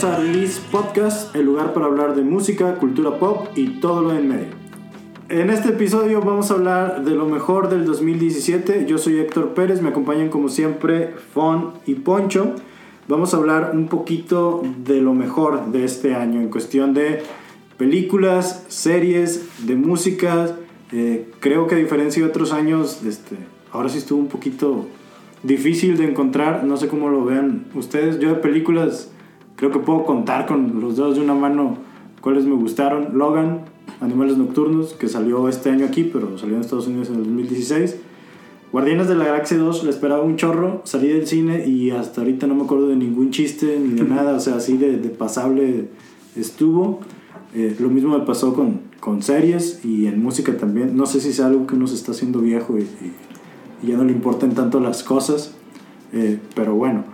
Bienvenidos a Release Podcast, el lugar para hablar de música, cultura pop y todo lo en medio. En este episodio vamos a hablar de lo mejor del 2017. Yo soy Héctor Pérez, me acompañan como siempre Fon y Poncho. Vamos a hablar un poquito de lo mejor de este año en cuestión de películas, series, de música. Eh, creo que a diferencia de otros años, este, ahora sí estuvo un poquito difícil de encontrar, no sé cómo lo vean ustedes. Yo de películas creo que puedo contar con los dedos de una mano cuáles me gustaron. Logan, Animales Nocturnos, que salió este año aquí, pero salió en Estados Unidos en el 2016. Guardianes de la Galaxia 2, le esperaba un chorro, salí del cine y hasta ahorita no me acuerdo de ningún chiste ni de nada, o sea, así de, de pasable estuvo. Eh, lo mismo me pasó con, con series y en música también. No sé si es algo que uno se está haciendo viejo y, y y ya no le importan tanto las cosas. Eh, pero bueno,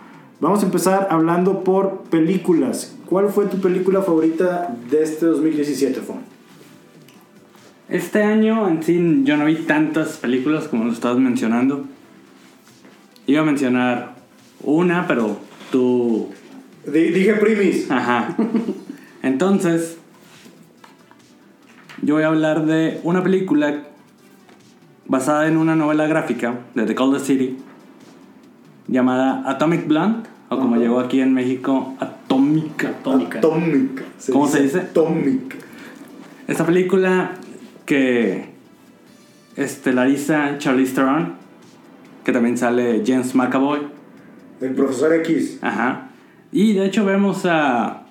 vamos a empezar hablando por películas. ¿Cuál fue tu película favorita de este 2017, Fon? Este año en sí yo no vi tantas películas como lo estabas mencionando. Iba a mencionar una, pero tú... Di- dije primis. Ajá. Entonces, yo voy a hablar de una película basada en una novela gráfica de The Coldest City llamada Atomic Blonde, o como Ajá. llegó aquí en México, Atómica. Atómica. Atómica. ¿Cómo se dice? Atómica. Esta película que estelariza Charlize Theron, que también sale James McAvoy. El profesor X. Ajá. Y de hecho vemos a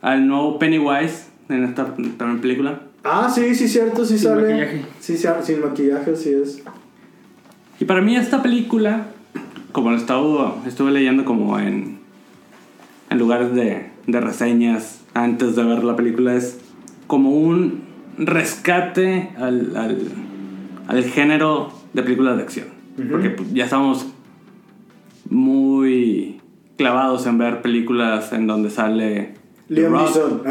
al nuevo Pennywise en esta también película. Ah, sí, sí, cierto, sí Sin sale. maquillaje. Sí, sí, sin maquillaje, sí es. Y para mí esta película, como lo estaba, estuve leyendo como en, en lugares de, de reseñas antes de ver la película, es como un rescate al, al, al género de películas de acción. Porque pues, ya estamos muy clavados en ver películas en donde sale The Liam Rock, Neeson.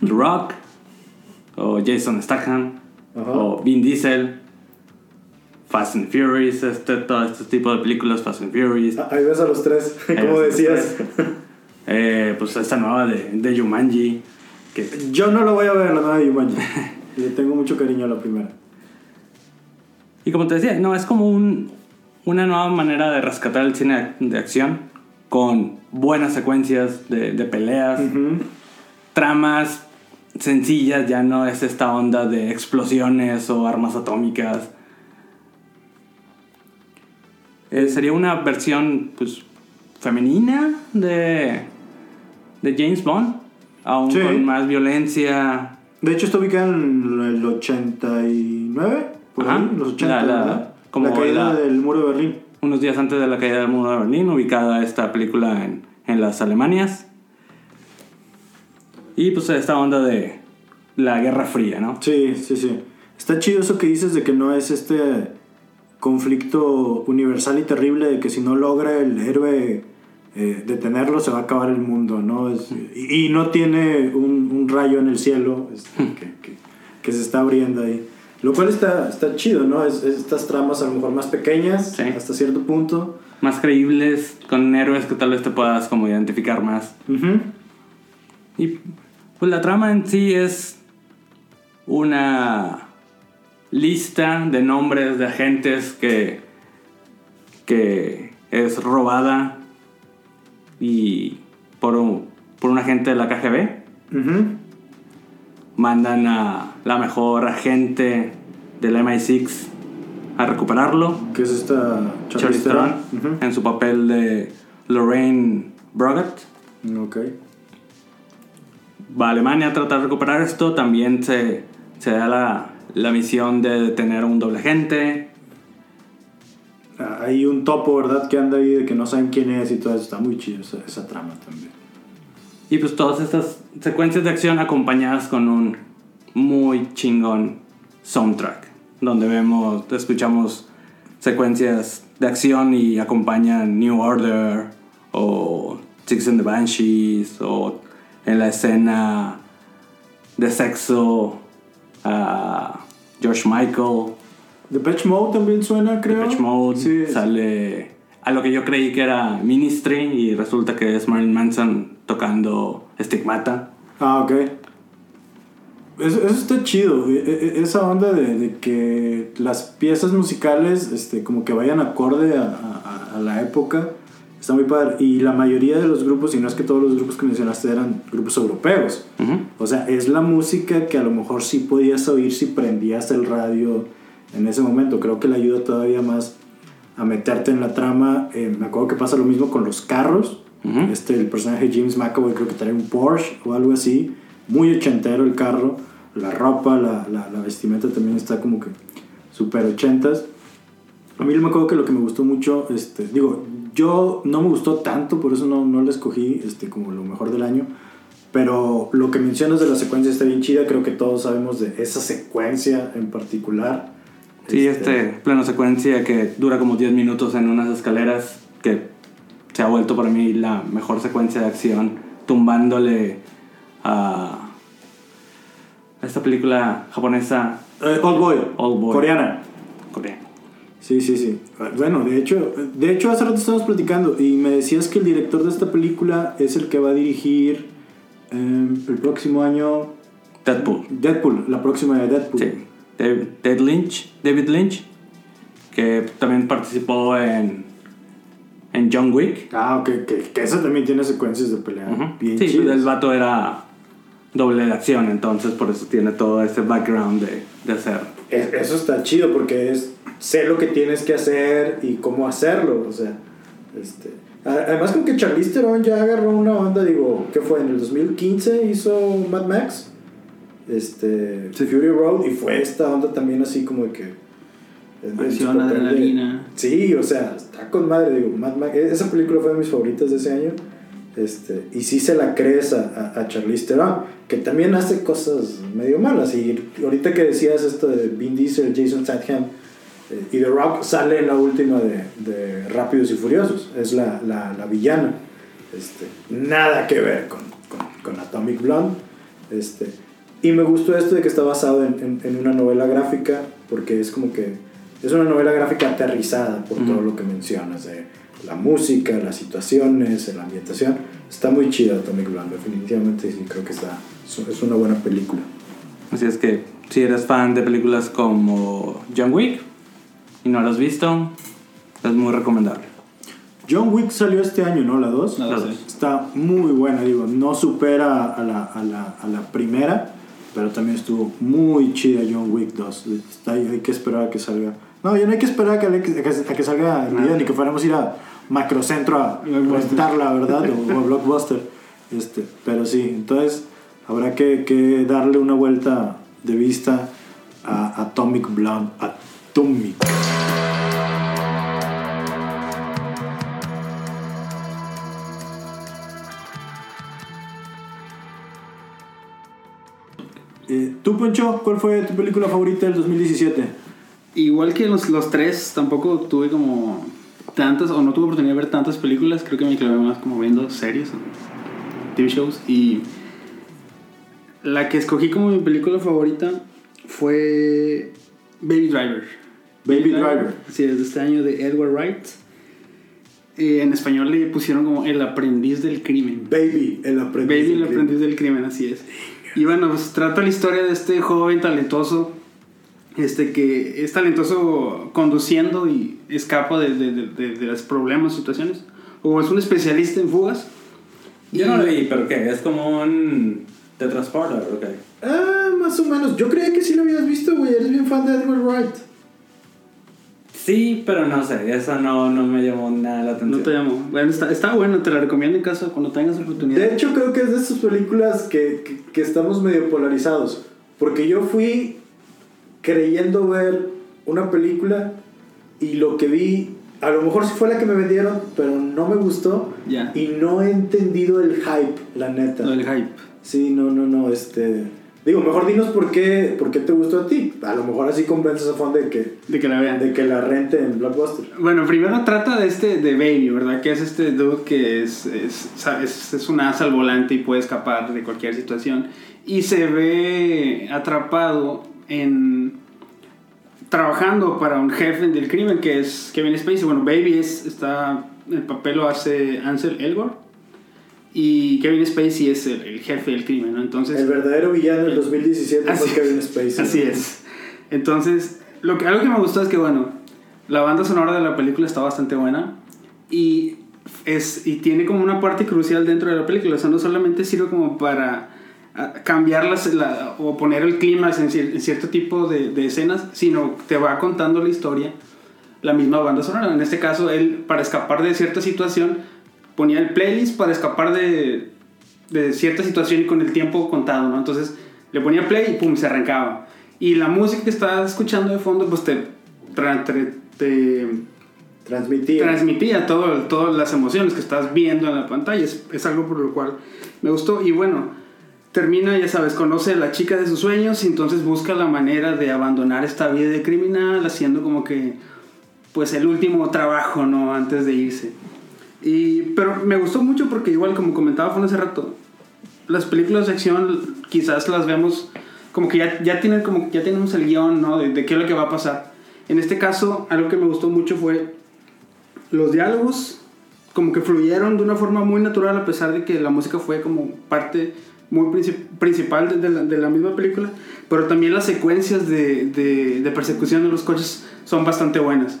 The Rock, o Jason Statham, o Vin Diesel, Fast and Furious, este, todo este tipo de películas, Fast and Furious. Ahí ves a los tres, como decías. Eh, pues esta nueva de, de Jumanji, que Yo no lo voy a ver, la nueva de Yumanji. Le tengo mucho cariño a la primera. Y como te decía, no, es como un, una nueva manera de rescatar el cine de acción con buenas secuencias de, de peleas, tramas sencillas, ya no es esta onda de explosiones o armas atómicas. Eh, sería una versión pues femenina de, de James Bond, aún Sí. con más violencia. De hecho, está ubicada en el 89, por Ajá. ahí, los 80. La- la- ¿verdad? como la caída la- del muro de Berlín. unos días antes de la caída del muro de Berlín, ubicada esta película en, en las Alemanias. Y pues esta onda de la Guerra Fría, ¿no? Sí, sí, sí. Está chido eso que dices de que no es este conflicto universal y terrible de que si no logra el héroe eh, detenerlo se va a acabar el mundo, ¿no? Es- y, y no tiene un, un rayo en el cielo este, que, que- que se está abriendo ahí. Lo cual está, está chido, ¿no? Es, es estas tramas a lo mejor más pequeñas Sí. hasta cierto punto. Más creíbles, con héroes que tal vez te puedas como identificar más. Y pues la trama en sí es una lista de nombres de agentes que, que es robada y por un, por un agente de la KGB. Mandan a la mejor agente del MI6 a recuperarlo, Que es esta Charlize Theron, en su papel de Lorraine Brogart. Ok. Va a Alemania a tratar de recuperar esto, también se, se da la, la misión de detener a un doble agente. Ah, Hay un topo, ¿verdad? Que anda ahí de que no saben quién es y todo eso. Está muy chido esa, esa trama también. Y pues todas estas secuencias de acción acompañadas con un muy chingón soundtrack, donde vemos, escuchamos secuencias de acción y acompañan New Order o Six and the Banshees o en la escena de sexo a George Michael, Depeche Mode también suena, creo. Depeche Mode, Sí. sale a lo que yo creí que era Ministry y resulta que es Marilyn Manson tocando Stigmata. Ah, ok. Eso, eso está chido, e- e- esa onda de, de que las piezas musicales este, como que vayan acorde a, a- a la época, está muy padre. Y la mayoría de los grupos, y no es que todos los grupos que mencionaste eran grupos europeos, Ujú. o sea, es la música que a lo mejor sí podías oír si prendías el radio en ese momento. Creo que le ayuda todavía más a meterte en la trama. Eh, me acuerdo que pasa lo mismo con los carros. Ujú. Este, el personaje James McAvoy creo que trae un Porsche o algo así. Muy ochentero el carro. La ropa, la, la, la vestimenta también está como que super ochentas. A mí me acuerdo que lo que me gustó mucho, este, digo, yo no me gustó tanto, por eso no, no la escogí este, como lo mejor del año. Pero lo que mencionas de la secuencia está bien chida. Creo que todos sabemos de esa secuencia en particular. Sí, este plano secuencia que dura como 10 minutos en unas escaleras, que se ha vuelto para mí la mejor secuencia de acción, tumbándole a esta película japonesa Eh, Old Boy. Old Boy. Coreana. coreana. Sí, sí, sí. Bueno, de hecho, de hecho hace rato estábamos platicando y me decías que el director de esta película es el que va a dirigir eh, el próximo año Deadpool. Deadpool, la próxima de Deadpool. Sí. David, David Lynch, David Lynch, que también participó en, en John Wick. Ah, ok, que, que esa también tiene secuencias de pelea Ujú. bien Sí, chidas. el vato era doble de acción, entonces por eso tiene todo ese background de, de hacer. Es- Eso está chido porque es sé lo que tienes que hacer y cómo hacerlo, o sea, este además como que Charlize Theron ya agarró una onda, digo, ¿qué fue? En el 2015 hizo Mad Max, este, Fury Road y fue esta onda también así como de que su Acción, adrenalina. Sí, o sea, está con madre, digo, Mad Max, esa película fue de mis favoritas de ese año. Este, y sí se la crees a, a, a Charlize Theron, que también hace cosas medio malas. Y ahorita que decías esto de Vin Diesel, Jason Statham eh, y The Rock, sale en la última de, de Rápidos y Furiosos. Es la, la, la villana. Este, nada que ver con, con, con Atomic Blonde. Este, y me gustó esto de que está basado en, en, en una novela gráfica, porque es como que es una novela gráfica aterrizada por todo lo que mencionas, de la música, las situaciones, la ambientación. Está muy chida Atomic Blonde, definitivamente sí, creo que está, es una buena película. Así es que si eres fan de películas como John Wick y no lo has visto, es muy recomendable. John Wick salió este año, ¿no? La 2. La dos, sí. Está muy buena, digo, no supera a la, a la, a la primera, pero también estuvo muy chida John Wick 2. Está, hay que esperar a que salga. No, ya no hay que esperar a que, a que, a que salga en video, ni que fuéramos a ir a Macrocentro a rentarla, ¿verdad? O, a Blockbuster. Este, pero sí, entonces habrá que, que darle una vuelta de vista a Atomic Blonde. Atomic. Eh, ¿Tú, Poncho, cuál fue tu película favorita del 2017? Igual que los, los tres, tampoco tuve como tantas, o no tuve oportunidad de ver tantas películas. Creo que me clavé más como viendo series TV shows. Y la que escogí como mi película favorita fue Baby Driver. Baby Driver. Sí, es de este año de Edward Wright. Eh, en español le pusieron como El aprendiz del crimen. Baby, el aprendiz. Baby, del el crimen. aprendiz del crimen, así es. Y bueno, pues trata la historia de este joven talentoso, este que es talentoso conduciendo y escapa de, de, de, de- de los problemas, situaciones. O es un especialista en fugas. Yo no lo vi, pero ¿qué? Es como un The Transporter, ok. Ah, más o menos. Yo creía que sí lo habías visto, güey. Eres bien fan de Edward Wright. Sí, pero no sé, esa no, no me llamó nada la atención. No te llamo. Bueno, está, está bueno, te la recomiendo en casa cuando tengas oportunidad. De hecho, creo que es de esas películas que, que, que estamos medio polarizados. Porque yo fui creyendo ver una película y lo que vi, a lo mejor sí fue la que me vendieron, pero no me gustó. Ya. Y no he entendido el hype, la neta. Lo del hype. Sí, no, no, no, este... Digo, mejor dinos por qué, por qué te gustó a ti. A lo mejor así convences a Fon de que, De que la vean. de que la rente en Blockbuster. Bueno, primero trata de este, de Baby, ¿verdad? Que es este dude que es, es, es, es un as al volante y puede escapar de cualquier situación. Y se ve atrapado en... trabajando para un jefe del crimen que es Kevin Spacey. Bueno, Baby es, está, el papel lo hace Ansel Elgort y Kevin Spacey es el, el jefe del crimen, ¿no? Entonces, El verdadero villano del 2017 Así- fue Kevin Spacey. Así es. Entonces, lo que, algo que me gustó es que, bueno, la banda sonora de la película está bastante buena y, es, y tiene como una parte crucial dentro de la película. O sea, no solamente sirve como para cambiar las, la- o poner el clima en, cier- en cierto tipo de, de escenas, sino te va contando la historia la misma banda sonora. En este caso, él, para escapar de cierta situación, ponía el playlist para escapar de, de cierta situación y con el tiempo contado, ¿no? Entonces le ponía play y pum, se arrancaba. Y la música que estás escuchando de fondo, pues te, tra- tra- te Transmitía. transmitía todo, todas las emociones que estás viendo en la pantalla. Es, es algo por lo cual me gustó. Y bueno, termina, ya sabes, conoce a la chica de sus sueños y entonces busca la manera de abandonar esta vida de criminal, haciendo como que, pues, el último trabajo, ¿no? Antes de irse. Y, pero me gustó mucho porque igual, como comentaba Juan hace rato, las películas de acción quizás las vemos como que ya, ya tienen como ya tenemos el guion, ¿no? De, de qué es lo que va a pasar. En este caso, algo que me gustó mucho fue los diálogos como que fluyeron de una forma muy natural a pesar de que la música fue como parte muy princip- principal de, de la, de la misma película, pero también las secuencias de, de, de persecución de los coches son bastante buenas.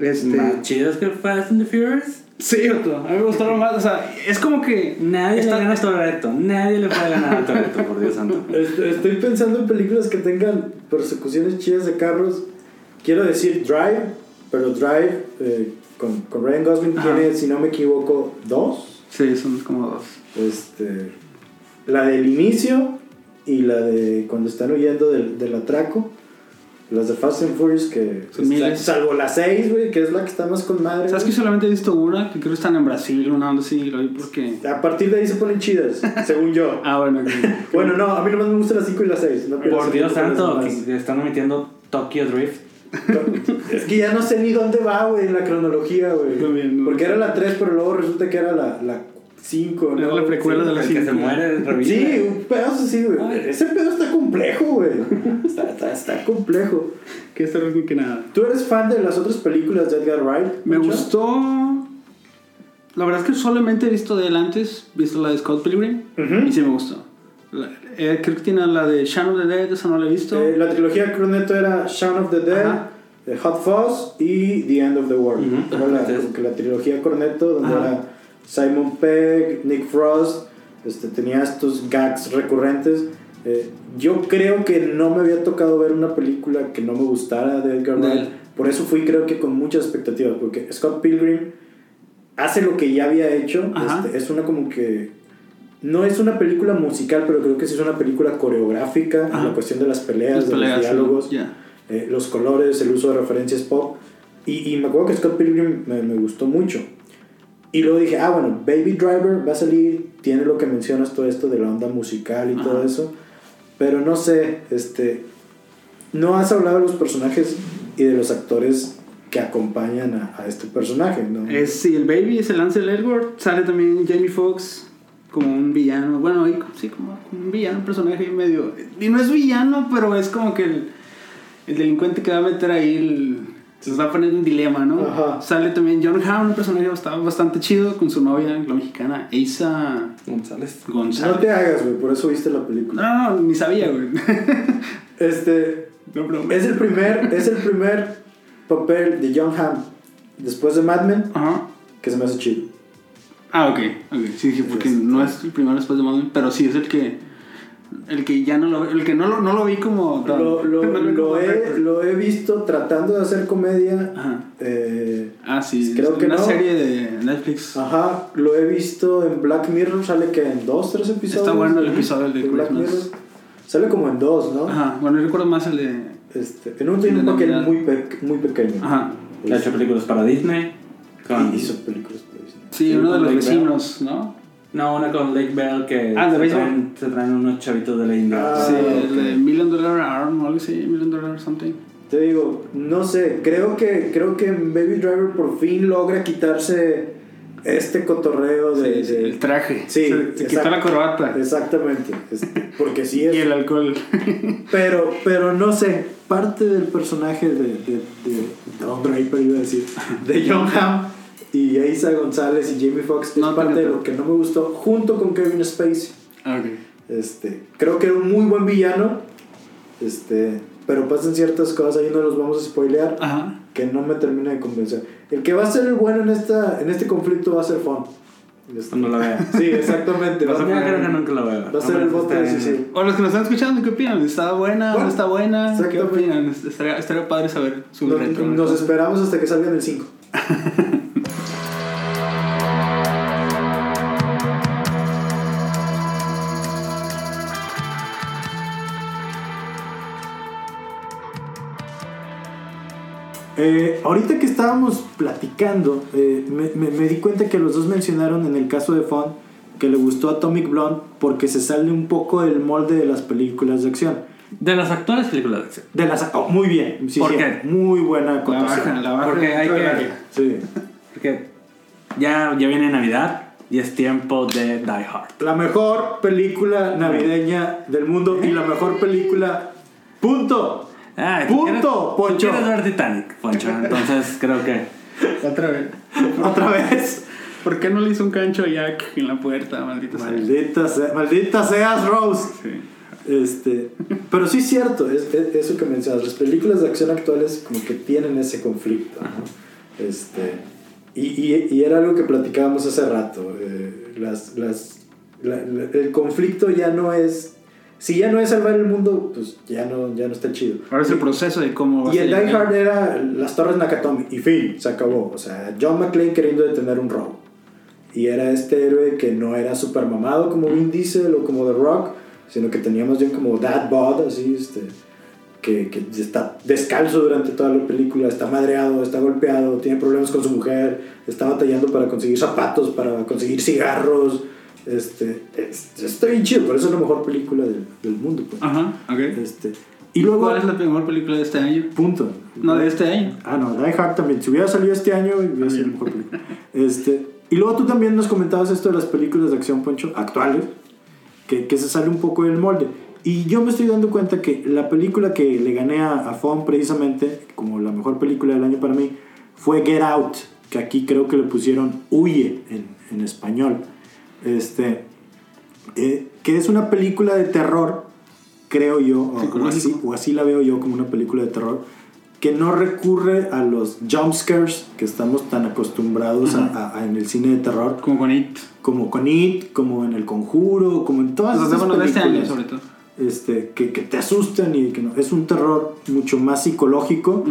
Este, Más chidas que Fast and the Furious. sí, a mí me gustaron más, o sea, es como que Nadie está- le gana a Toretto. Nadie le puede ganar a Toretto, por Dios santo. Est- Estoy pensando en películas que tengan persecuciones chidas de carros. Quiero decir Drive, pero Drive eh, con, con Ryan Gosling Ajá. tiene, si no me equivoco, dos. Sí, son como dos. Este, la del inicio y la de cuando están huyendo del, del atraco. Las de Fast and Furious que... Miles. Salvo la 6, güey, que es la que está más con madre. ¿Sabes que güey. solamente he visto una? Que creo que están en Brasil, una onda así, lo vi porque... A partir de ahí se ponen chidas, según yo. Ah, bueno. Bueno, no, a mí nomás me gustan las 5 y las 6. No Por Dios santo, que están omitiendo Tokyo Drift. Es que ya no sé ni dónde va, güey, en la cronología, güey. También, no. Porque era la 3, pero luego resulta que era la, la 5, ¿no? Era la precuela de la que se muere revive. Sí, un pedazo así, güey. Ese pedo está complejo, güey. Está, está, está complejo. que esto no es que nada. ¿Tú eres fan de las otras películas de Edgar Wright? Me Pancho? gustó... La verdad es que solamente he visto de él antes, visto la de Scott Pilgrim, Ujú. y sí me gustó. La- eh, creo que tiene la de Shaun of the Dead, esa no la he visto. Eh, la trilogía Croneto era Shaun of the Dead, Ajá. eh, Hot Fuzz y The End of the World. Ujú. Era la, Ajá. como que la trilogía Cornetto, donde Ajá. era Simon Pegg, Nick Frost, este, tenía estos gags recurrentes. Eh, yo creo que no me había tocado ver una película que no me gustara de Edgar Wright. Por eso fui creo que con muchas expectativas, porque Scott Pilgrim hace lo que ya había hecho. Este, es una como que... No es una película musical, pero creo que sí es una película coreográfica en Ajá. la cuestión de las peleas, Las de peleas, los diálogos, ya. eh, los colores, el uso de referencias pop. Y, y me acuerdo que Scott Pilgrim me, me gustó mucho. Y luego dije, ah, bueno, Baby Driver va a salir, tiene lo que mencionas, todo esto de la onda musical y todo eso. Pero no sé, este. No has hablado de los personajes y de los actores que acompañan a, a este personaje, ¿no? Es, sí, el Baby es el Ansel Elgort, sale también Jamie Foxx como un villano, bueno, sí, como, como un villano, un personaje medio... Y no es villano, pero es como que el, el delincuente que va a meter ahí el- se a poner en dilema, ¿no? Ajá. Sale también John Hamm, un personaje bastante, bastante chido con su novia, la mexicana, Isa González. González. No te hagas, güey, por eso viste la película. no, no, ni sabía, güey. Este. No, pero- Es el primer, es el primer papel de John Hamm después de Mad Men Ajá. que se me hace chido. Ah, ok, ok. Sí, sí, porque no es el primero después de Mad Men, pero sí es el que. El que ya no lo el que no lo, no lo vi como. tan- Lo, lo- no vi lo como he, lo he visto tratando de hacer comedia. Ajá. eh, Ah, sí, Creo es que una no. serie de Netflix. ajá, lo he visto en Black Mirror. Sale que en dos, tres episodios. Está bueno el episodio de Black Christmas. Mirror. Sale como en dos, ¿no? Ajá, bueno, yo recuerdo más el de. Este, en uno tiene un De papel muy, pe- muy pequeño. Ajá. Ha hecho películas para Disney. Con... Hizo películas para Disney. Sí, Sí, uno de los vecinos, ¿no? No, una con Lake Bell que Ah, se, traen, se traen unos chavitos de la India. Ah, sí, el de Million Dollar Arm, o algo así, Million Dollar Something. Te digo, no sé, creo que, creo que Baby Driver por fin logra quitarse este cotorreo de... Sí, de- el traje. Sí, Se, se quitó la corbata. Exactamente. Es- porque sí es... Y el alcohol. Pero, pero no sé, parte del personaje de, de, de Don Draper, iba a decir, de John Hamm y Isa González y Jamie Foxx es No, parte de lo que no me gustó, junto con Kevin Spacey. Ah, ok. Este, creo que era un muy buen villano, este, pero pasan ciertas cosas, ahí no los vamos a spoilear, Ajá. que no me termina de convencer. El que va a ser el bueno en, esta, en este conflicto va a ser Fon. Este, Cuando la vea. Sí, exactamente. Va, a- creo que nunca la vea. va a ser el voto bien. decisivo. O los que nos están escuchando, ¿qué opinan? ¿Está buena? Bueno, ¿No está buena? ¿Qué opinan? Estaría, estaría padre saber su Nos, retro. nos esperamos hasta que salgan el 5. Eh, ahorita que estábamos platicando, eh, me, me- me di cuenta que los dos mencionaron en el caso de Fon que le gustó Atomic Blonde porque se sale un poco del molde de las películas de acción. De las actuales películas de acción. De las, oh, muy bien, sí, ¿Por sí, qué? muy buena La acotación. baja, la baja. Porque hay que-. Sí. Porque ya, ya viene Navidad y es tiempo de Die Hard. La mejor película navideña del mundo y la mejor película. Punto. Tú Punto, quieres- tú Poncho. quieres ver Titanic, Poncho. Entonces creo que. Otra vez. Otra vez. ¿Por qué no le hizo un cancho a Jack en la puerta? Maldita sea. Maldita, sea- maldita seas, Rose. Sí. Este, pero sí es cierto, es, es- eso que mencionas. Las películas de acción actuales como que tienen ese conflicto. ¿no? Este, y, y, y era algo que platicábamos hace rato. eh, las, las, la- la- el conflicto ya no es... Si ya no es salvar el mundo, pues ya no, ya no está chido. Ahora es el proceso de cómo Y a el Die. Hard era las Torres Nakatomi y fin, se acabó. O sea, John McClane queriendo detener un robo. Y era este héroe que no era super mamado como Vin Diesel o como The Rock, sino que tenía más bien como Dad Bod, así, este, que, que está descalzo durante toda la película, está madreado, está golpeado, tiene problemas con su mujer, está batallando para conseguir zapatos, para conseguir cigarros. Este, es- está bien chido, por eso es la mejor película del, del mundo. pues. Ajá, ok. Este, y luego, ¿Cuál es la mejor película de este año? punto. No, de este año. Ah, no, Die Hard también. Si hubiera salido este año, hubiera sido mejor película. Este, y luego tú también nos comentabas esto de las películas de acción, Poncho, actuales, que, que se sale un poco del molde. Y yo me estoy dando cuenta que la película que le gané a, a Fon precisamente, como la mejor película del año para mí, fue Get Out, que aquí creo que le pusieron Huye en, en español. Este, eh, que es una película de terror, creo yo, o- o así, o así la veo yo como una película de terror, que no recurre a los jump scares que estamos tan acostumbrados a- a- a en el cine de terror, Como con It. como con It, como en El Conjuro, como en todas esas bueno, de este año, películas sobre todo. este, que, que te asustan y que no. Es un terror mucho más psicológico.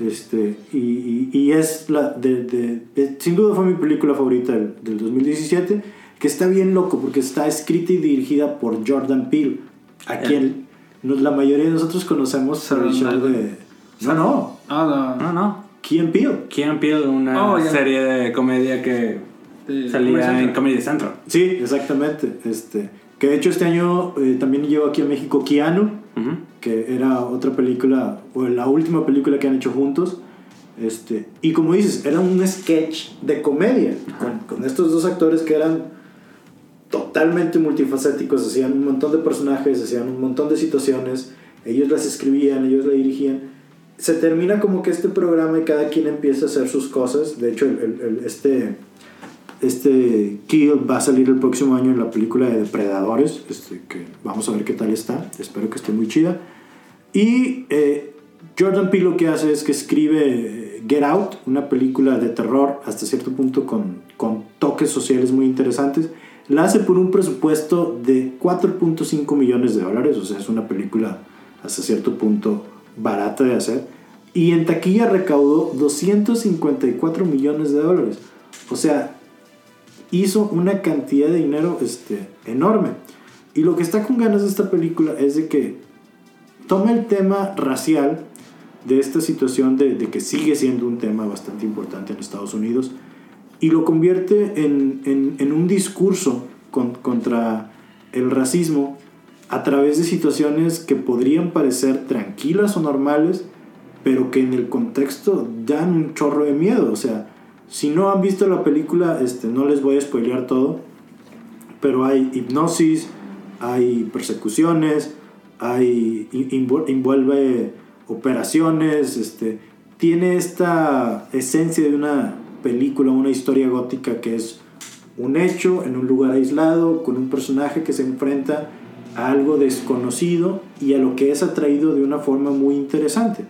este, y, y- y es la de, de- de- sin duda fue mi película favorita del, del 2017, que está bien loco porque está escrita y dirigida por Jordan Peele, a quien nos- la mayoría de nosotros conocemos por el show de... No, no, Ah, No, no. Key and Peele. Key Peele, una Oh, serie de comedia que de salía Comedy en. Comedy Central. Sí, exactamente. Este, que de hecho este año eh, también llegó aquí a México Keanu. Ujú. que era otra película, o la última película que han hecho juntos. Este, y como dices, era un sketch de comedia, con, con estos dos actores que eran totalmente multifacéticos, hacían un montón de personajes, hacían un montón de situaciones, ellos las escribían, ellos la dirigían. Se termina como que este programa y cada quien empieza a hacer sus cosas. De hecho, el- el- este, este Kill va a salir el próximo año en la película de Depredadores, este, que vamos a ver qué tal está, espero que esté muy chida. Y eh, Jordan Peele lo que hace es que escribe eh, Get Out, una película de terror hasta cierto punto con, con toques sociales muy interesantes. La hace por un presupuesto de 4.5 millones de dólares, o sea, es una película hasta cierto punto barata de hacer. Y en taquilla recaudó 254 millones de dólares. O sea, hizo una cantidad de dinero este, enorme. Y lo que está con ganas de esta película es de que toma el tema racial de esta situación de, de que sigue siendo un tema bastante importante en Estados Unidos y lo convierte en, en- en un discurso con- contra el racismo a través de situaciones que podrían parecer tranquilas o normales, pero que en el contexto dan un chorro de miedo. O sea, Si no han visto la película, este, no les voy a spoilear todo, pero hay hipnosis, hay persecuciones, hay envuelve operaciones, este, tiene esta esencia de una película, una historia gótica que es un hecho en un lugar aislado con un personaje que se enfrenta a algo desconocido y a lo que es atraído de una forma muy interesante.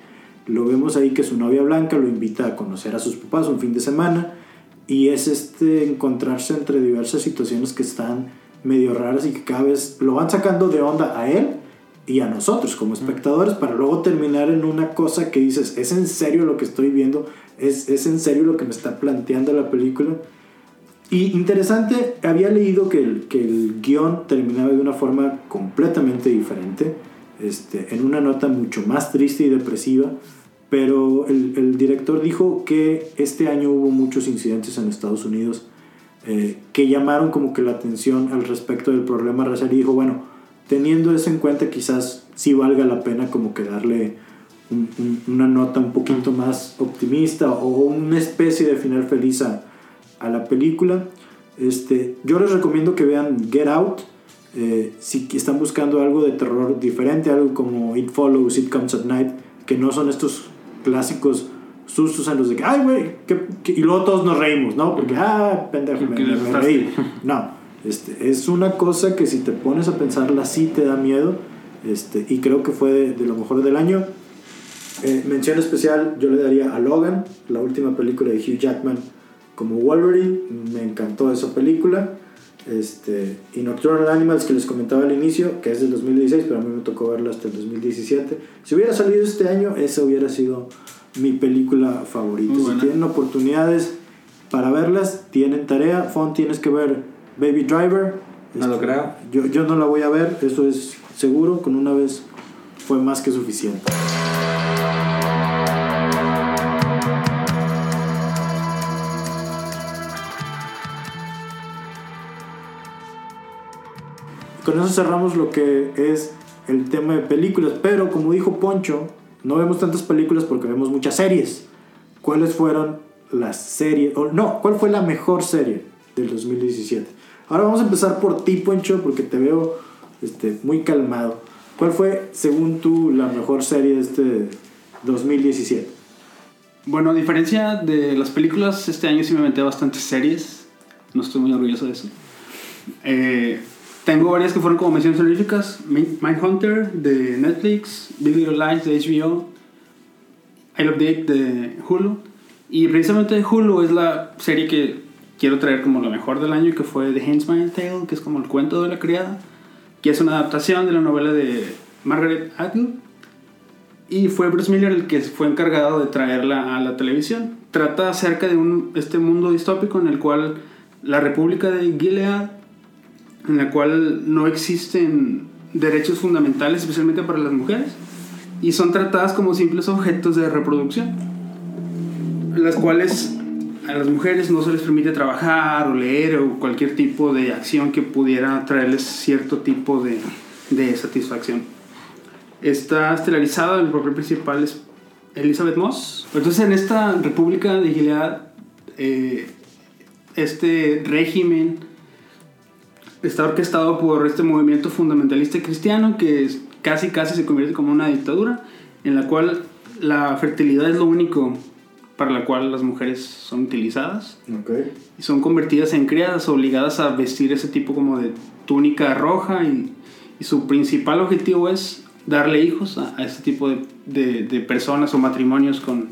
Lo vemos ahí que su novia Blanca lo invita a conocer a sus papás un fin de semana y es este encontrarse entre diversas situaciones que están medio raras y que cada vez lo van sacando de onda a él y a nosotros como espectadores para luego terminar en una cosa que dices, ¿es en serio lo que estoy viendo? ¿Es, es en serio lo que me está planteando la película? Y interesante, había leído que el, que el guion terminaba de una forma completamente diferente, este, en una nota mucho más triste y depresiva, pero el, el director dijo que este año hubo muchos incidentes en Estados Unidos eh, que llamaron como que la atención al respecto del problema racial y dijo, bueno, teniendo eso en cuenta quizás sí valga la pena como que darle una nota un poquito más optimista o una especie de final feliz a, a la película. Este, yo les recomiendo que vean Get Out. Eh, si están buscando algo de terror diferente, algo como It Follows, It Comes at Night, que no son estos clásicos sustos en los de que, ay, güey, y luego todos nos reímos, ¿no? Porque, ah, pendejo, me, me reí. No, este, es una cosa que si te pones a pensarla, sí te da miedo, este, y creo que fue de, lo mejor del año. Eh, mención especial yo le daría a Logan, la última película de Hugh Jackman como Wolverine, me encantó esa película. Este, y Nocturnal Animals que les comentaba al inicio, que es del 2016, pero a mí me tocó verla hasta el 2017. Si hubiera salido este año, esa hubiera sido mi película favorita. Si tienen oportunidades para verlas, tienen tarea. Fon, tienes que ver Baby Driver. No lo este, creo. Yo, yo no la voy a ver, eso es seguro. Con una vez fue más que suficiente. Con eso cerramos lo que es el tema de películas. Pero como dijo Poncho, no vemos tantas películas porque vemos muchas series. ¿Cuáles fueron las series? O no, ¿cuál fue la mejor serie del 2017? Ahora vamos a empezar por ti, Poncho, porque te veo este, muy calmado. ¿Cuál fue, según tú, la mejor serie de este 2017? Bueno, a diferencia de las películas, este año sí me metí bastantes series. No estoy muy orgulloso de eso. Eh, tengo varias que fueron como menciones honoríficas. Mindhunter de Netflix, Big Little Lies de HBO, I Love Dick de Hulu. Y precisamente Hulu es la serie que quiero traer como lo mejor del año, que fue The Handmaid's Tale, que es como el cuento de la criada, que es una adaptación de la novela de Margaret Atwood. Y fue Bruce Miller el que fue encargado de traerla a la televisión. Trata acerca de un, este mundo distópico en el cual la República de Gilead en la cual no existen derechos fundamentales, especialmente para las mujeres, y son tratadas como simples objetos de reproducción, las cuales a las mujeres no se les permite trabajar o leer o cualquier tipo de acción que pudiera traerles cierto tipo de, de satisfacción. Está estelarizada, el papel principal es Elizabeth Moss. Entonces en esta República de Gilead, eh, este régimen está orquestado por este movimiento fundamentalista cristiano que casi casi se convierte como una dictadura en la cual la fertilidad es lo único para la cual las mujeres son utilizadas y son convertidas en criadas obligadas a vestir ese tipo como de túnica roja y, su principal objetivo es darle hijos a, este tipo de, de, personas o matrimonios con,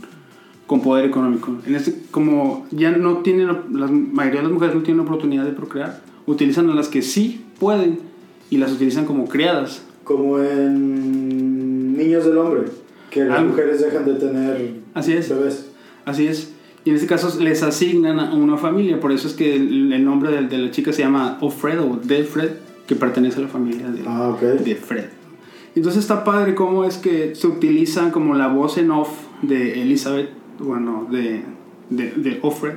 con poder económico en este como ya no tienen la mayoría de las mujeres no tienen oportunidad de procrear utilizan a las que sí pueden y las utilizan como criadas. Como en Niños del Hombre, que las mujeres dejan de tener Así es. bebés. Así es. Y en este caso les asignan a una familia, por eso es que el, nombre de, de, la chica se llama Ofred o Delfred, que pertenece a la familia de, ah, de Fred. Entonces está padre cómo es que se utiliza como la voz en off de Elizabeth, bueno, de, de, de Offred,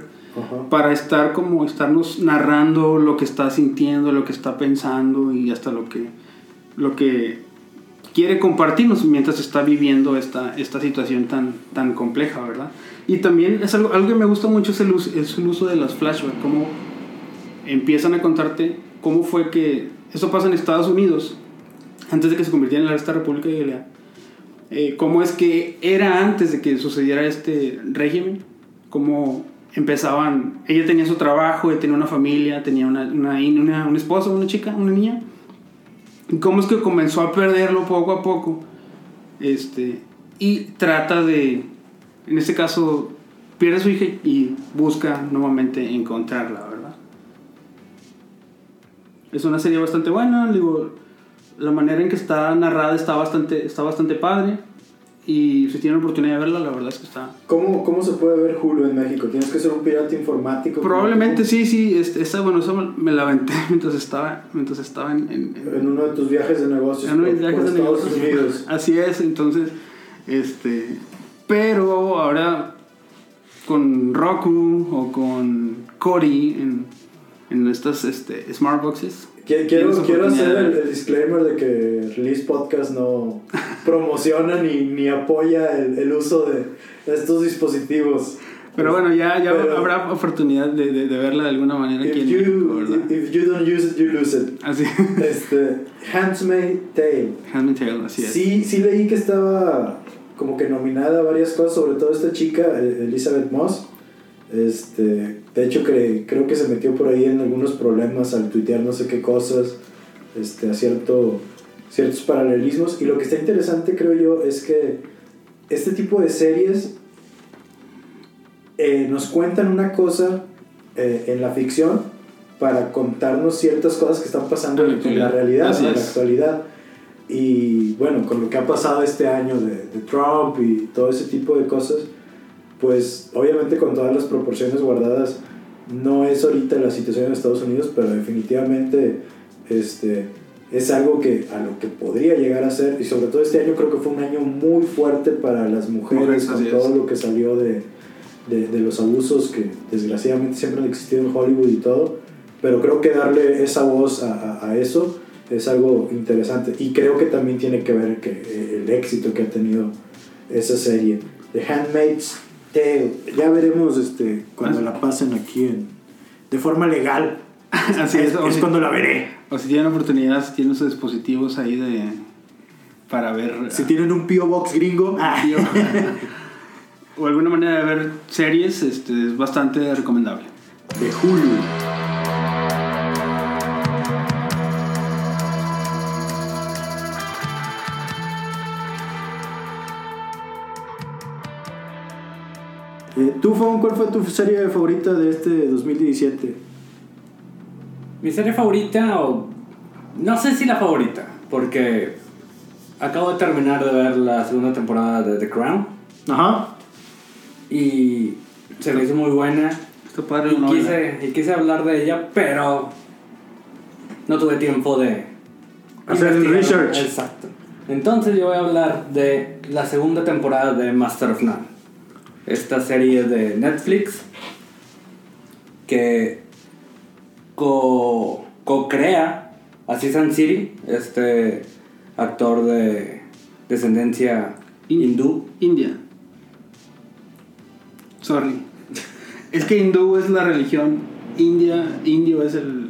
para estar como estarnos narrando lo que está sintiendo, lo que está pensando y hasta lo que, lo que quiere compartirnos mientras está viviendo esta, esta situación tan, tan compleja, ¿verdad? Y también es algo, algo que me gusta mucho es el, uso, de las flashbacks, cómo empiezan a contarte cómo fue que eso pasa en Estados Unidos, antes de que se convirtiera en esta República de Gilead. Eh, cómo es que era antes de que sucediera este régimen, cómo empezaban, ella tenía su trabajo, ella tenía una familia, tenía una, una, una, una esposa, una chica, una niña, cómo es que comenzó a perderlo poco a poco, este, y trata de, en este caso, pierde a su hija y busca nuevamente encontrarla, ¿verdad? Es una serie bastante buena, digo, la manera en que está narrada está bastante, está bastante padre. Y si tienen oportunidad de verla, la verdad es que está... ¿Cómo, ¿Cómo se puede ver Hulu en México? ¿Tienes que ser un pirata informático? Probablemente sí, sí. Este, esta, bueno, eso me la aventé mientras estaba, mientras estaba en, en, en uno de tus viajes de negocios. En uno de mis viajes de negocios. Unidos. Así es, entonces, este... Pero ahora con Roku o con Kori en, en estas este, smart boxes, Quiero, quiero hacer el, el, disclaimer de que Release Podcast no promociona ni, ni apoya el, el, uso de estos dispositivos. Pero bueno, ya, ya Pero, habrá oportunidad de, de, de, verla de alguna manera if aquí en you, México, If you don't use it, you lose it. Así. Este, Handmaid's Tale. Handmaid's Tale, así es. Sí, sí leí que estaba como que nominada a varias cosas, sobre todo esta chica, Elizabeth Moss. Este, de hecho, cre, creo que se metió por ahí en algunos problemas al tuitear no sé qué cosas, este, a cierto, ciertos paralelismos. Y lo que está interesante, creo yo, es que este tipo de series eh, nos cuentan una cosa eh, en la ficción para contarnos ciertas cosas que están pasando en, en la realidad, en la actualidad. Y bueno, con lo que ha pasado este año de, de Trump y todo ese tipo de cosas, pues obviamente con todas las proporciones guardadas, no es ahorita la situación en Estados Unidos, pero definitivamente este, es algo que a lo que podría llegar a ser, y sobre todo este año creo que fue un año muy fuerte para las mujeres, con todo lo que salió de, de, de, los abusos que desgraciadamente siempre han existido en Hollywood y todo, pero creo que darle esa voz a, a, a eso es algo interesante, y creo que también tiene que ver que el éxito que ha tenido esa serie. The Handmaid's Tale. Ya veremos este, cuando la pasen aquí en, de forma legal. Así es, es, es si, cuando la veré. O si tienen oportunidad, si tienen sus dispositivos ahí de para ver. Si tienen un P.O. Box gringo. Ah, o alguna manera de ver series, este, es bastante recomendable. De Hulu. ¿Tú, Fon, cuál fue tu serie favorita de este 2017? Mi serie favorita, o no sé si la favorita, porque acabo de terminar de ver la segunda temporada de The Crown. Ajá. Y se me hizo muy buena. Está padre, y, no, quise, y quise hablar de ella, pero no tuve tiempo de hacer el research. Exacto. Entonces yo voy a hablar de la segunda temporada de Master of None esta serie de Netflix que co-crea co a Sisan City, este actor de descendencia In hindú. India. Sorry. Es que hindú es la religión. India, indio es el,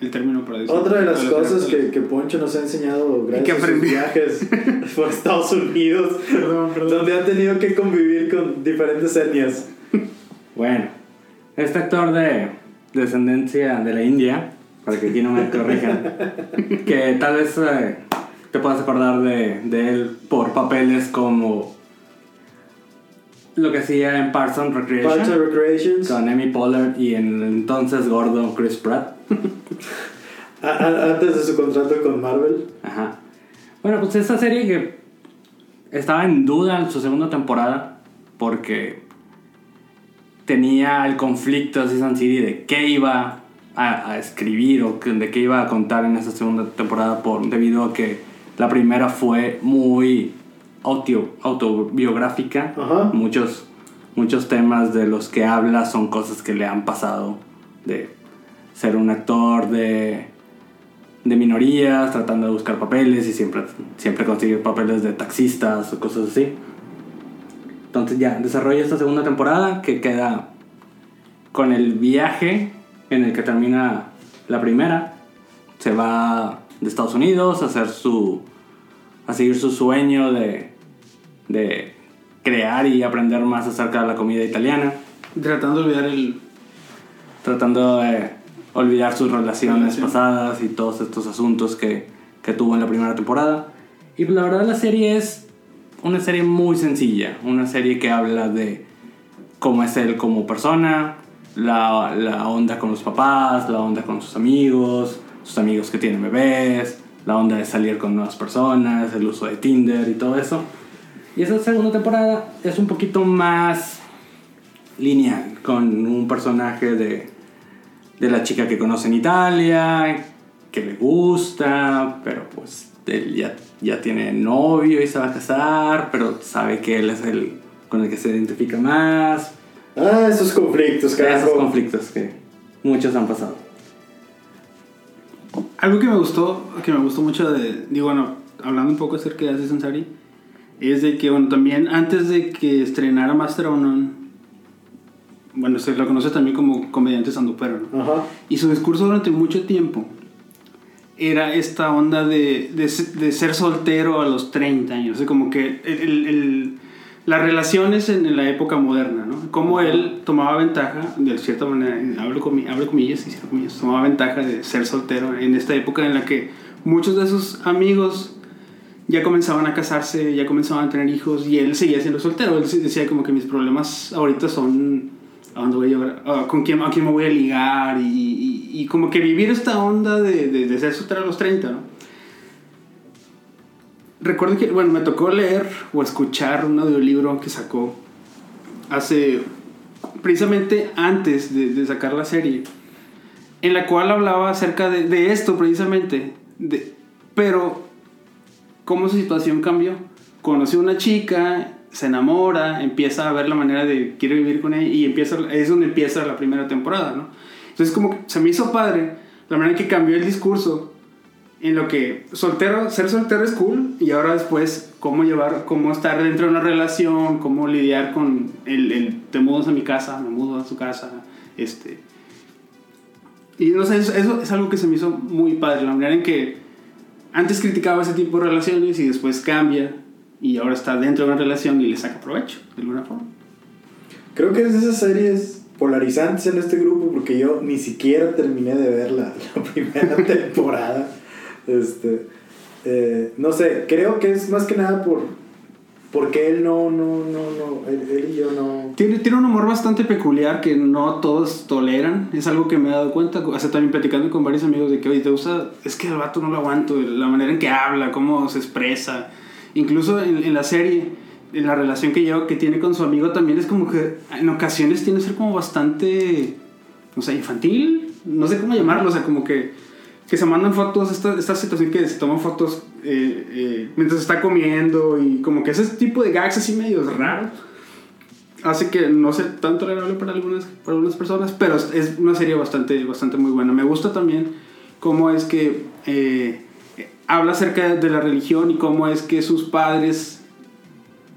el término para decir. Otra de las cosas que, que, Poncho nos ha enseñado gracias a sus viajes por Estados Unidos, perdón, perdón. donde han tenido que convivir con diferentes etnias. Bueno, este actor de descendencia de la India, para que aquí no me corrijan, que tal vez eh, te puedas acordar de, de él por papeles como lo que hacía en Parks and Recreation. Parks and Recreations. Con Amy Pollard y en el entonces gordo Chris Pratt. Antes de su contrato con Marvel. Ajá. Bueno, pues esta serie que estaba en duda en su segunda temporada porque tenía el conflicto de Season City de qué iba a, a, escribir o de qué iba a contar en esa segunda temporada por, debido a que la primera fue muy auto, autobiográfica. Ajá. Muchos, muchos temas de los que habla son cosas que le han pasado de ser un actor, de de minorías, tratando de buscar papeles y siempre, siempre conseguir papeles de taxistas o cosas así. Entonces ya, desarrolla esta segunda temporada que queda con el viaje en el que termina la primera. Se va de Estados Unidos a hacer su. a seguir su sueño de. de crear y aprender más acerca de la comida italiana. Tratando de olvidar el. Tratando de olvidar sus relaciones Relación. pasadas y todos estos asuntos que, que tuvo en la primera temporada. Y la verdad la serie es una serie muy sencilla, una serie que habla de cómo es él como persona, la, la onda con los papás, la onda con sus amigos, sus amigos que tienen bebés, la onda de salir con nuevas personas, el uso de Tinder y todo eso. Y esa segunda temporada es un poquito más lineal, con un personaje de, de la chica que conoce en Italia, que le gusta, pero pues él ya, ya tiene novio y se va a casar, pero sabe que él es el con el que se identifica más. Ah, esos conflictos, Esos carajo. conflictos que muchos han pasado. Algo que me gustó, que me gustó mucho de, digo, bueno, hablando un poco acerca de Aziz Ansari, es de que, bueno, también antes de que estrenara Master of None, bueno, se lo conoce también como comediante sandupero, ¿no? Ajá. Y su discurso durante mucho tiempo era esta onda de, de, de ser soltero a los 30 años. O sea, como que el- el- las relaciones en la época moderna, ¿no? Cómo él tomaba ventaja, de cierta manera, hablo, comi- hablo comillas y comillas, tomaba ventaja de ser soltero en esta época en la que muchos de sus amigos ya comenzaban a casarse, ya comenzaban a tener hijos y él seguía siendo soltero. Él decía como que mis problemas ahorita son a dónde voy a llevar, a con quién, a quién me voy a ligar y, y- y como que vivir esta onda de, de, de ser soltero a los 30, ¿no? Recuerdo que, bueno, me tocó leer o escuchar un audiolibro que sacó hace, precisamente antes de, de sacar la serie, en la cual hablaba acerca de, de esto precisamente, de, pero cómo su situación cambió. Conoció a una chica, se enamora, empieza a ver la manera de quiere vivir con ella y empieza, es donde empieza la primera temporada, ¿no? Entonces como que se me hizo padre la manera en que cambió el discurso en lo que soltero, ser soltero es cool y ahora después cómo llevar, cómo estar dentro de una relación, cómo lidiar con el, te mudas a mi casa, me mudo a su casa, este... Y no sé, eso, eso es algo que se me hizo muy padre, la manera en que antes criticaba ese tipo de relaciones y después cambia y ahora está dentro de una relación y le saca provecho, de alguna forma. Creo que es de esas series polarizantes en este grupo porque yo ni siquiera terminé de ver la, la primera temporada. Este, eh, no sé, creo que es más que nada por porque él no, no, no, no, él, él y yo no. Tiene, tiene un humor bastante peculiar que no todos toleran. Es algo que me he dado cuenta. Hace también platicando con varios amigos de que, oye, te gusta. Es que el vato no lo aguanto. La manera en que habla, cómo se expresa. Incluso en, en la serie, en la relación que lleva, que tiene con su amigo, también es como que en ocasiones tiene que ser como bastante. No sé, infantil. No sé cómo llamarlo. O sea, como que. Que se mandan fotos, esta, esta situación que se toman fotos eh, eh, mientras está comiendo y como que ese tipo de gags así medio raros hace que no sea tan tolerable para algunas, para algunas personas, pero es una serie bastante, bastante muy buena. Me gusta también cómo es que eh, habla acerca de la religión y cómo es que sus padres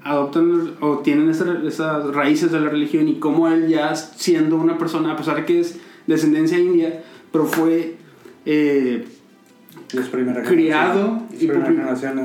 adoptan o tienen esa- esas raíces de la religión y cómo él ya siendo una persona, a pesar de que es descendencia india, pero fue... eh, criado y en,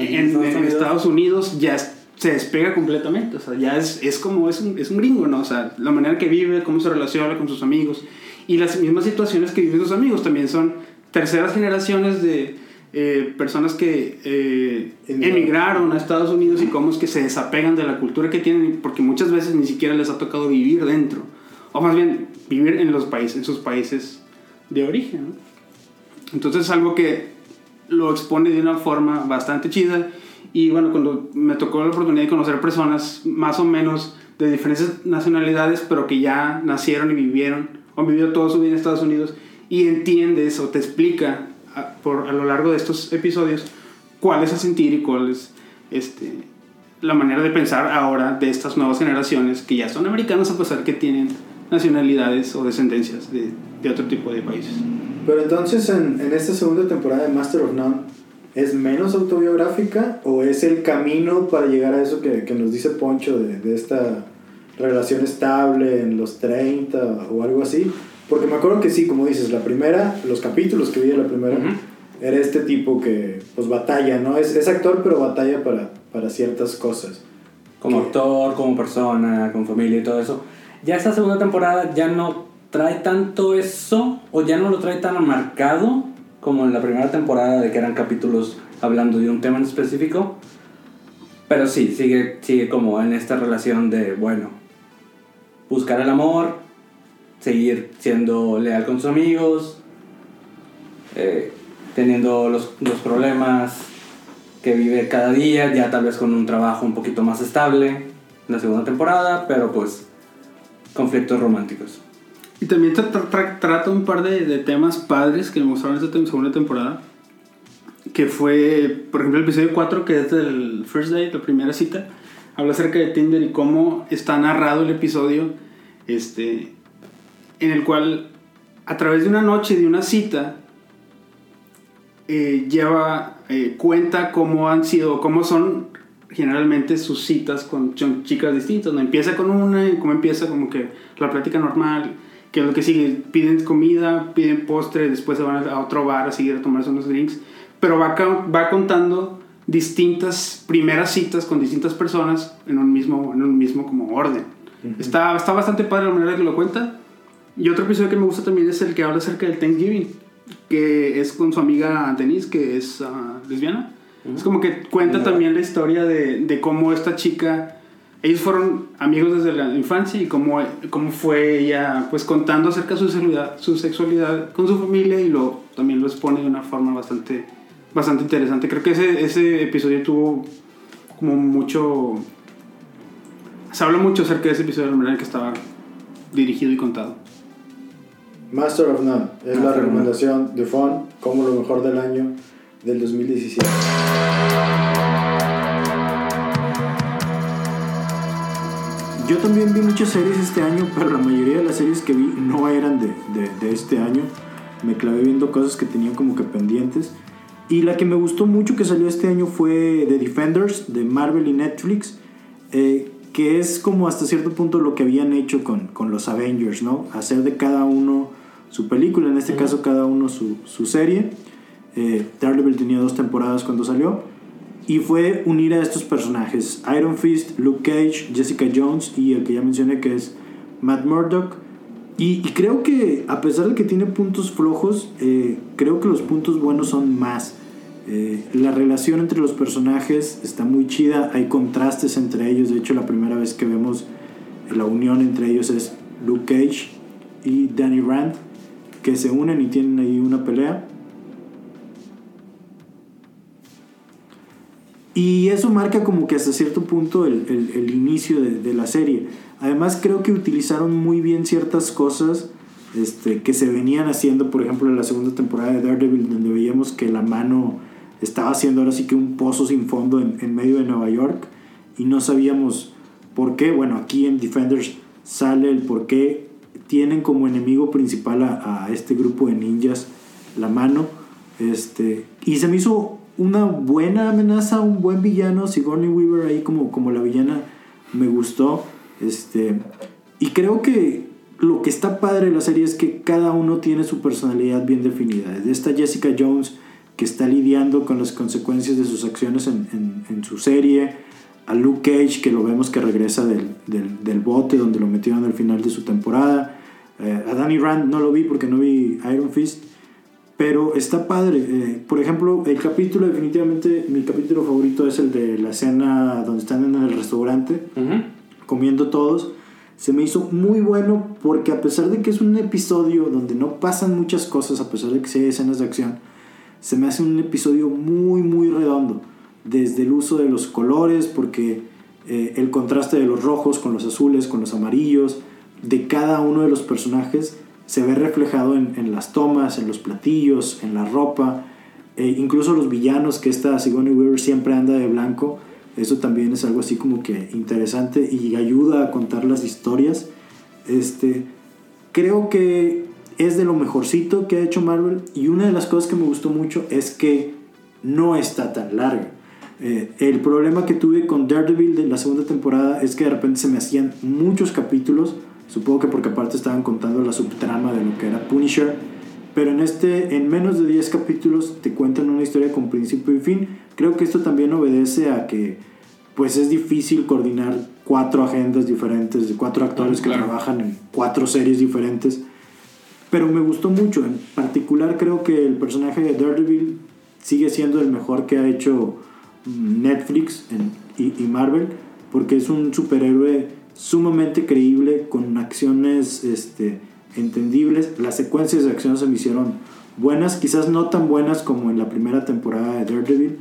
en, Estados en Unidos. Estados Unidos ya se despega completamente, o sea, ya es, es como, es un, es un gringo, ¿no? O sea, la manera que vive, cómo se relaciona con sus amigos y las mismas situaciones que viven sus amigos también son terceras generaciones de eh, personas que eh, Emigraron. a Estados Unidos y cómo es que se desapegan de la cultura que tienen, porque muchas veces ni siquiera les ha tocado vivir dentro, o más bien vivir en los países, en sus países de origen, ¿no? Entonces es algo que lo expone de una forma bastante chida. Y bueno, cuando me tocó la oportunidad de conocer personas más o menos de diferentes nacionalidades, pero que ya nacieron y vivieron, o han vivido toda su vida en Estados Unidos, y entiendes o te explica a, por, a lo largo de estos episodios cuál es el sentir y cuál es este, la manera de pensar ahora de estas nuevas generaciones que ya son americanos a pesar que tienen nacionalidades o descendencias de, de otro tipo de países. Pero entonces en, en esta segunda temporada de Master of None, ¿es menos autobiográfica o es el camino para llegar a eso que, que nos dice Poncho de, de esta relación estable en los 30 o algo así? Porque me acuerdo que sí, como dices, la primera, los capítulos que vi de la primera, Ujú. era este tipo que pues batalla, ¿no? Es, es actor pero batalla para, para ciertas cosas. Como Que- actor, como persona, con familia y todo eso. Ya esta segunda temporada ya no trae tanto eso, o ya no lo trae tan marcado como en la primera temporada de que eran capítulos hablando de un tema en específico. Pero sí, sigue, sigue como en esta relación de, bueno, buscar el amor, seguir siendo leal con sus amigos, eh, teniendo los, los problemas que vive cada día, ya tal vez con un trabajo un poquito más estable en la segunda temporada, pero pues conflictos románticos. Y también tra- tra- tra- trata un par de, de temas padres que mostraron esta segunda temporada. Que fue, por ejemplo, el episodio 4, que es del First Date, la primera cita. Habla acerca de Tinder y cómo está narrado el episodio. Este, en el cual, a través de una noche, de una cita, eh, lleva, eh, cuenta cómo han sido, cómo son generalmente sus citas con chicas distintas. ¿no? Empieza con una, y cómo empieza como que la plática normal, que es lo que sigue, piden comida, piden postre, después se van a otro bar a seguir a tomarse unos drinks, pero va, va contando distintas primeras citas con distintas personas en un mismo, en un mismo como orden. está, está bastante padre la manera que lo cuenta. Y otro episodio que me gusta también es el que habla acerca del Thanksgiving, que es con su amiga Denise, que es ah, lesbiana. Es como que cuenta Ujú. también la historia de, de cómo esta chica, ellos fueron amigos desde la infancia y cómo, cómo fue ella pues contando acerca de su sexualidad, su sexualidad con su familia y lo, también lo expone de una forma bastante, bastante interesante. Creo que ese, ese episodio tuvo como mucho... Se habla mucho acerca de ese episodio de la manera en que estaba dirigido y contado. Master of None es Master la recomendación de Fon como lo mejor del año del 2017. Yo también vi muchas series este año, pero la mayoría de las series que vi no eran de, de- de este año. Me clavé viendo cosas que tenía como que pendientes. Y la que me gustó mucho que salió este año fue The Defenders de Marvel y Netflix, eh, que es como hasta cierto punto lo que habían hecho con, con los Avengers, ¿no? Hacer de cada uno su película, en este caso cada uno su, su serie. Eh, Daredevil tenía dos temporadas cuando salió. Y fue unir a estos personajes: Iron Fist, Luke Cage, Jessica Jones y el que ya mencioné que es Matt Murdock. Y, y creo que, a pesar de que tiene puntos flojos, eh, creo que los puntos buenos son más. Eh, la relación entre los personajes está muy chida, hay contrastes entre ellos. De hecho, la primera vez que vemos la unión entre ellos es Luke Cage y Danny Rand, que se unen y tienen ahí una pelea. Y eso marca como que hasta cierto punto el, el- inicio de, de la serie. Además creo que utilizaron muy bien ciertas cosas este, que se venían haciendo, por ejemplo, en la segunda temporada de Daredevil, donde veíamos que la mano estaba haciendo ahora sí que un pozo sin fondo en, en medio de Nueva York y no sabíamos por qué. Bueno, aquí en Defenders sale el por qué tienen como enemigo principal a, a este grupo de ninjas la mano. Este, y se me hizo una buena amenaza, un buen villano. Sigourney Weaver ahí como, como la villana me gustó. Este, y creo que lo que está padre de la serie es que cada uno tiene su personalidad bien definida. Desde esta Jessica Jones que está lidiando con las consecuencias de sus acciones en, en- en su serie. A Luke Cage que lo vemos que regresa del, del- del bote donde lo metieron al final de su temporada. Eh, a Danny Rand no lo vi porque no vi Iron Fist. Pero está padre. Eh, por ejemplo, el capítulo, definitivamente, mi capítulo favorito es el de la escena donde están en el restaurante comiendo todos. Se me hizo muy bueno porque a pesar de que es un episodio donde no pasan muchas cosas, a pesar de que hay escenas de acción, se me hace un episodio muy, muy redondo. Desde el uso de los colores, porque eh, el contraste de los rojos con los azules, con los amarillos, de cada uno de los personajes, se ve reflejado en, en las tomas, en los platillos, en la ropa, eh, incluso los villanos, que esta Sigourney Weaver siempre anda de blanco. Eso también es algo así como que interesante y ayuda a contar las historias. Este, creo que es de lo mejorcito que ha hecho Marvel y una de las cosas que me gustó mucho es que no está tan larga. Eh, el problema que tuve con Daredevil de la segunda temporada es que de repente se me hacían muchos capítulos, supongo que porque aparte estaban contando la subtrama de lo que era Punisher, pero en este en menos de 10 capítulos te cuentan una historia con principio y fin. Creo que esto también obedece a que pues es difícil coordinar cuatro agendas diferentes de cuatro actores que Claro. trabajan en cuatro series diferentes. Pero me gustó mucho, en particular creo que el personaje de Daredevil sigue siendo el mejor que ha hecho Netflix en- y, y Marvel, porque es un superhéroe sumamente creíble, con acciones este, entendibles. Las secuencias de acción se me hicieron buenas, quizás no tan buenas como en la primera temporada de Daredevil,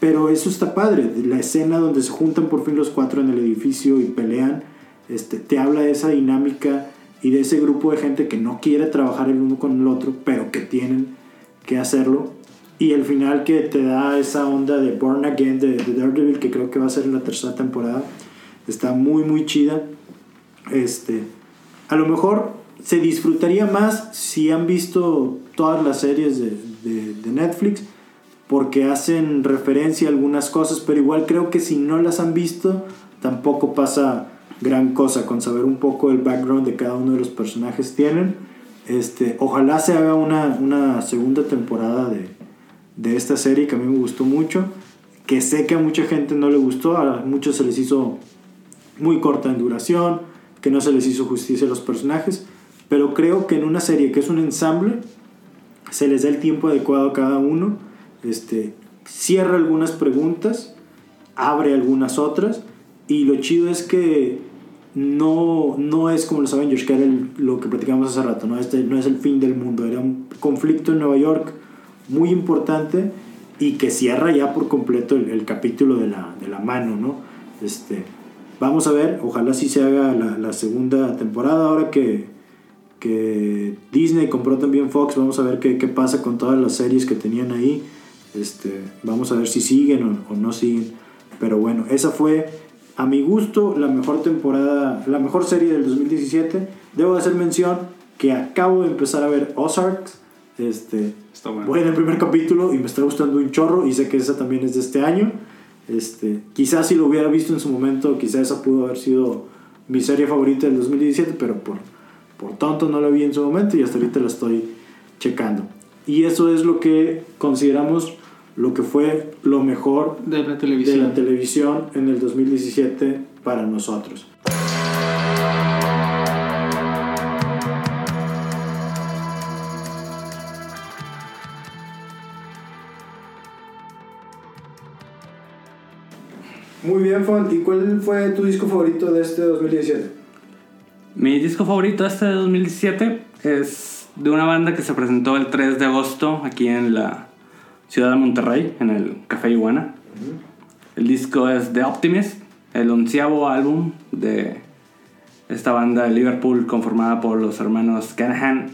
pero eso está padre. La escena donde se juntan por fin los cuatro en el edificio y pelean, este, te habla de esa dinámica y de ese grupo de gente que no quiere trabajar el uno con el otro, pero que tienen que hacerlo. Y el final que te da esa onda de Born Again de, de Daredevil, que creo que va a ser la tercera temporada, está muy, muy chida. Este, a lo mejor se disfrutaría más si han visto todas las series de, de- Netflix, porque hacen referencia a algunas cosas, pero igual creo que si no las han visto, tampoco pasa gran cosa con saber un poco el background de cada uno de los personajes tienen. Este, ojalá se haga una, una segunda temporada de, de esta serie que a mí me gustó mucho, que sé que a mucha gente no le gustó, a muchos se les hizo muy corta en duración, que no se les hizo justicia a los personajes, pero creo que en una serie que es un ensamble, se les da el tiempo adecuado a cada uno, este, cierra algunas preguntas, abre algunas otras, y lo chido es que no, no es como los Avengers, que era lo que platicamos hace rato, ¿no? Este no es el fin del mundo, era un conflicto en Nueva York muy importante y que cierra ya por completo el, el capítulo de la, de la mano, ¿no? Este, vamos a ver, ojalá sí se haga la, la segunda temporada, ahora que, que Disney compró también Fox, vamos a ver qué, qué pasa con todas las series que tenían ahí, este, vamos a ver si siguen o, o no siguen, pero bueno, esa fue a mi gusto la mejor temporada, la mejor serie del 2017, debo hacer mención que acabo de empezar a ver Ozarks, este, Está bueno. Voy en el primer capítulo y me está gustando un chorro y sé que esa también es de este año. Este, quizás si lo hubiera visto en su momento, quizás esa pudo haber sido mi serie favorita del 2017, pero por, por tonto no la vi en su momento y hasta ahorita la estoy checando. Y eso es lo que consideramos lo que fue lo mejor De la de televisión. la televisión en el 2017 para nosotros. Muy bien, Font. ¿Y cuál fue tu disco favorito de este 2017? Mi disco favorito este de 2017 es de una banda que se presentó el 3 de agosto aquí en la ciudad de Monterrey, en el Café Iguana. El disco es The Optimist, el onceavo álbum de esta banda de Liverpool conformada por los hermanos Canahan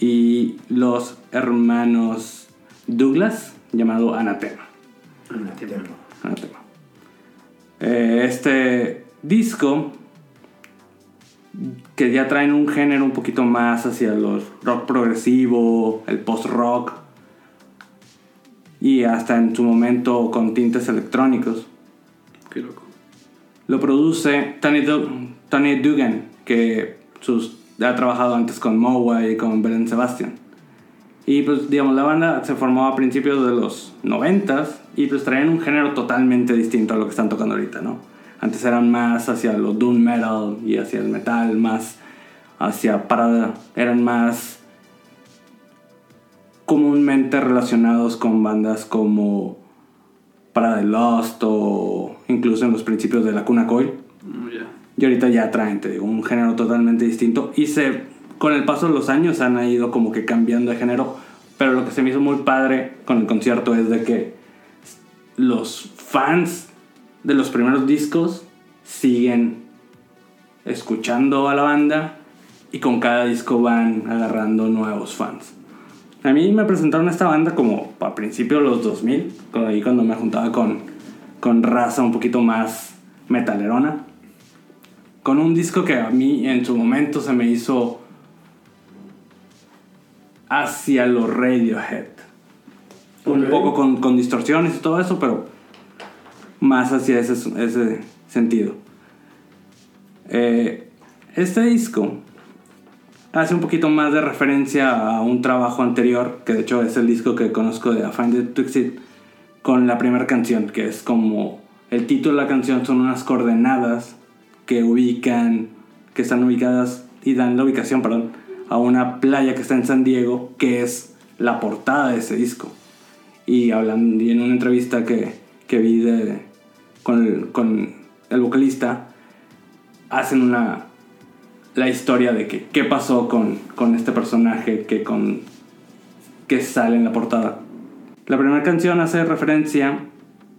y los hermanos Douglas, llamado Anatema. Anatema. Eh, este disco que ya traen un género un poquito más hacia los rock progresivo, el post rock y hasta en su momento con tintes electrónicos. Qué loco. Lo produce Tony, Du- Tony Dugan, que sus, ha trabajado antes con Mowa y con Belen Sebastian. Y pues, digamos, la banda se formó a principios de los 90 y pues traían un género totalmente distinto a lo que están tocando ahorita, ¿no? Antes eran más hacia lo doom metal y hacia el metal, más hacia para eran más comúnmente relacionados con bandas como Para the Lost o incluso en los principios de la Cuna Coil. Mm, ya. Y ahorita ya traen, te digo, un género totalmente distinto. Y se, con el paso de los años han ido como que cambiando de género. Pero lo que se me hizo muy padre con el concierto es de que los fans de los primeros discos siguen escuchando a la banda y con cada disco van agarrando nuevos fans. A mí me presentaron esta banda como a principios de los 2000, con- ahí cuando me juntaba con, con raza un poquito más metalerona con un disco que a mí en su momento se me hizo hacia los Radiohead. Un poco con, con distorsiones y todo eso, pero más hacia ese, ese sentido. Eh, este disco hace un poquito más de referencia a un trabajo anterior, que de hecho es el disco que conozco de A Find It Twixit, con la primera canción, que es como el título de la canción son unas coordenadas que ubican, que están ubicadas y dan la ubicación, perdón, a una playa que está en San Diego, que es la portada de ese disco. Y hablando y en una entrevista que, que vi de, con, el, con el vocalista, hacen una la historia de que qué pasó con, con este personaje que con que sale en la portada. La primera canción hace referencia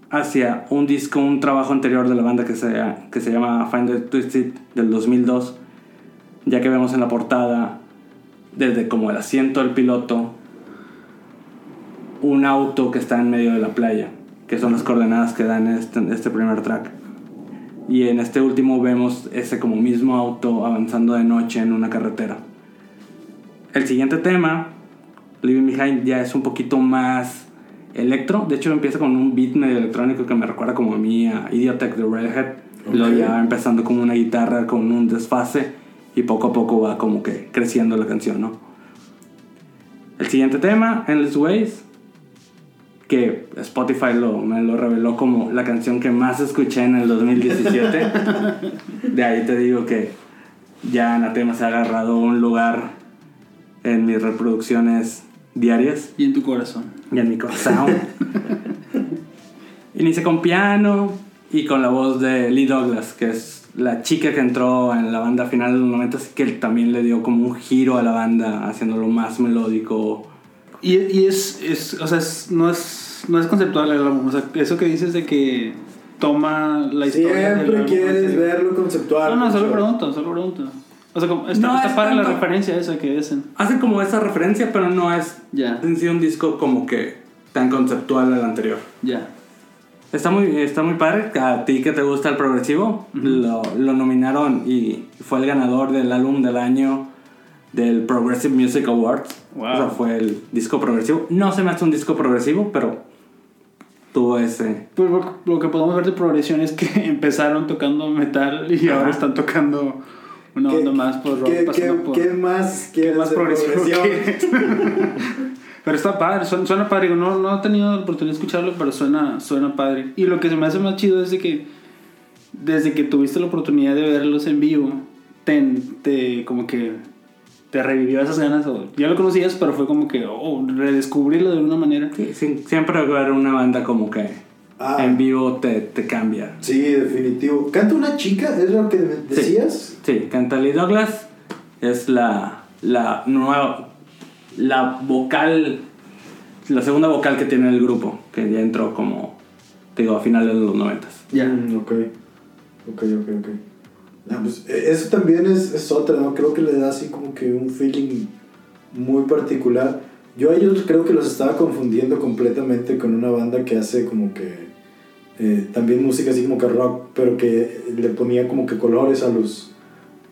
hacia un disco, un trabajo anterior de la banda que se, que se llama Find the Twisted del 2002, ya que vemos en la portada desde como el asiento del piloto un auto que está en medio de la playa, que son las coordenadas que dan este, este primer track. Y en este último vemos ese como mismo auto avanzando de noche en una carretera. El siguiente tema, Living Behind, ya es un poquito más electro. De hecho, empieza con un beat medio electrónico que me recuerda como a mí a Idiotech de Redhead. Luego Ok. ya empezando como una guitarra con un desfase y poco a poco va como que creciendo la canción, ¿no? El siguiente tema, Endless Ways, que Spotify lo, me lo reveló como la canción que más escuché en el 2017. De ahí te digo que ya Anatema se ha agarrado un lugar en mis reproducciones diarias Y en tu corazón. y en mi corazón. Inicia con piano y con la voz de Lee Douglas, que es la chica que entró en la banda a finales de los 90 y que también le dio como un giro a la banda, haciéndolo más melódico. Y, y es, es, o sea, es- no, es, no es conceptual el álbum. O sea, eso que dices de que toma la historia. del Siempre álbum, quieres así. verlo conceptual. No, no, solo pregunto, solo pregunto. O sea, como, está, No está es para la tanto- referencia esa que dicen. Hace como esa referencia, pero no es Ya. en sí un disco como que tan conceptual al anterior. Ya. Está muy, está muy padre. A ti que te gusta el progresivo, lo, lo nominaron y fue el ganador del álbum del año del Progressive Music Awards. Wow. O sea, fue el disco progresivo. No se me hace un disco progresivo, pero tuvo ese. Pues lo, lo que podemos ver de progresión es que empezaron tocando metal y ahora Ajá. están tocando una ¿Qué- onda más por rock. ¿Qué, pasando qué- por- qué más quieres más progresivo progresión? Pero está padre, suena, suena padre. No, no he tenido la oportunidad de escucharlo, pero suena, suena padre. Y lo que se me hace más chido es de que desde que tuviste la oportunidad de verlos en vivo, te, te como que te revivió esas ganas. O, ya lo conocías, pero fue como que oh, redescubrirlo de alguna manera. Sí, sí, siempre ver una banda como que Ah. en vivo te, te cambia. Sí, definitivo. ¿Canta una chica? ¿Es lo que decías? Sí, canta Lee Douglas. Es la, la nueva. La vocal. La segunda vocal que tiene el grupo. Que ya entró como. te Digo, a finales de los noventas. Ya. Mm, ok. Ok, ok, ok. Ah, pues, eh, eso también es, es otra, ¿no? Creo que le da así como que un feeling muy particular. Yo a ellos creo que los estaba confundiendo completamente con una banda que hace como que eh, también música así como que rock, pero que le ponía como que colores a los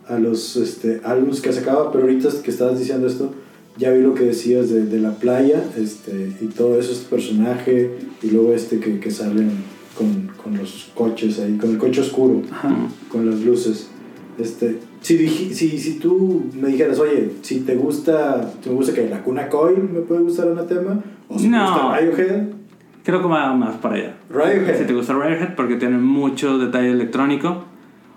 a los este, álbumes que sacaba, pero ahorita que estabas diciendo esto, ya vi lo que decías de, de la playa este, y todo eso, este personaje, y luego este que, que salen con, con los coches ahí, con el coche oscuro, Ajá. con las luces. Este, si, si, si tú me dijeras, oye, si te gusta, te gusta que la cuna coil me puede gustar Anatema, o si te No. gusta Radiohead, Creo que va más para allá. Radiohead. Si te gusta Radiohead porque tiene mucho detalle electrónico.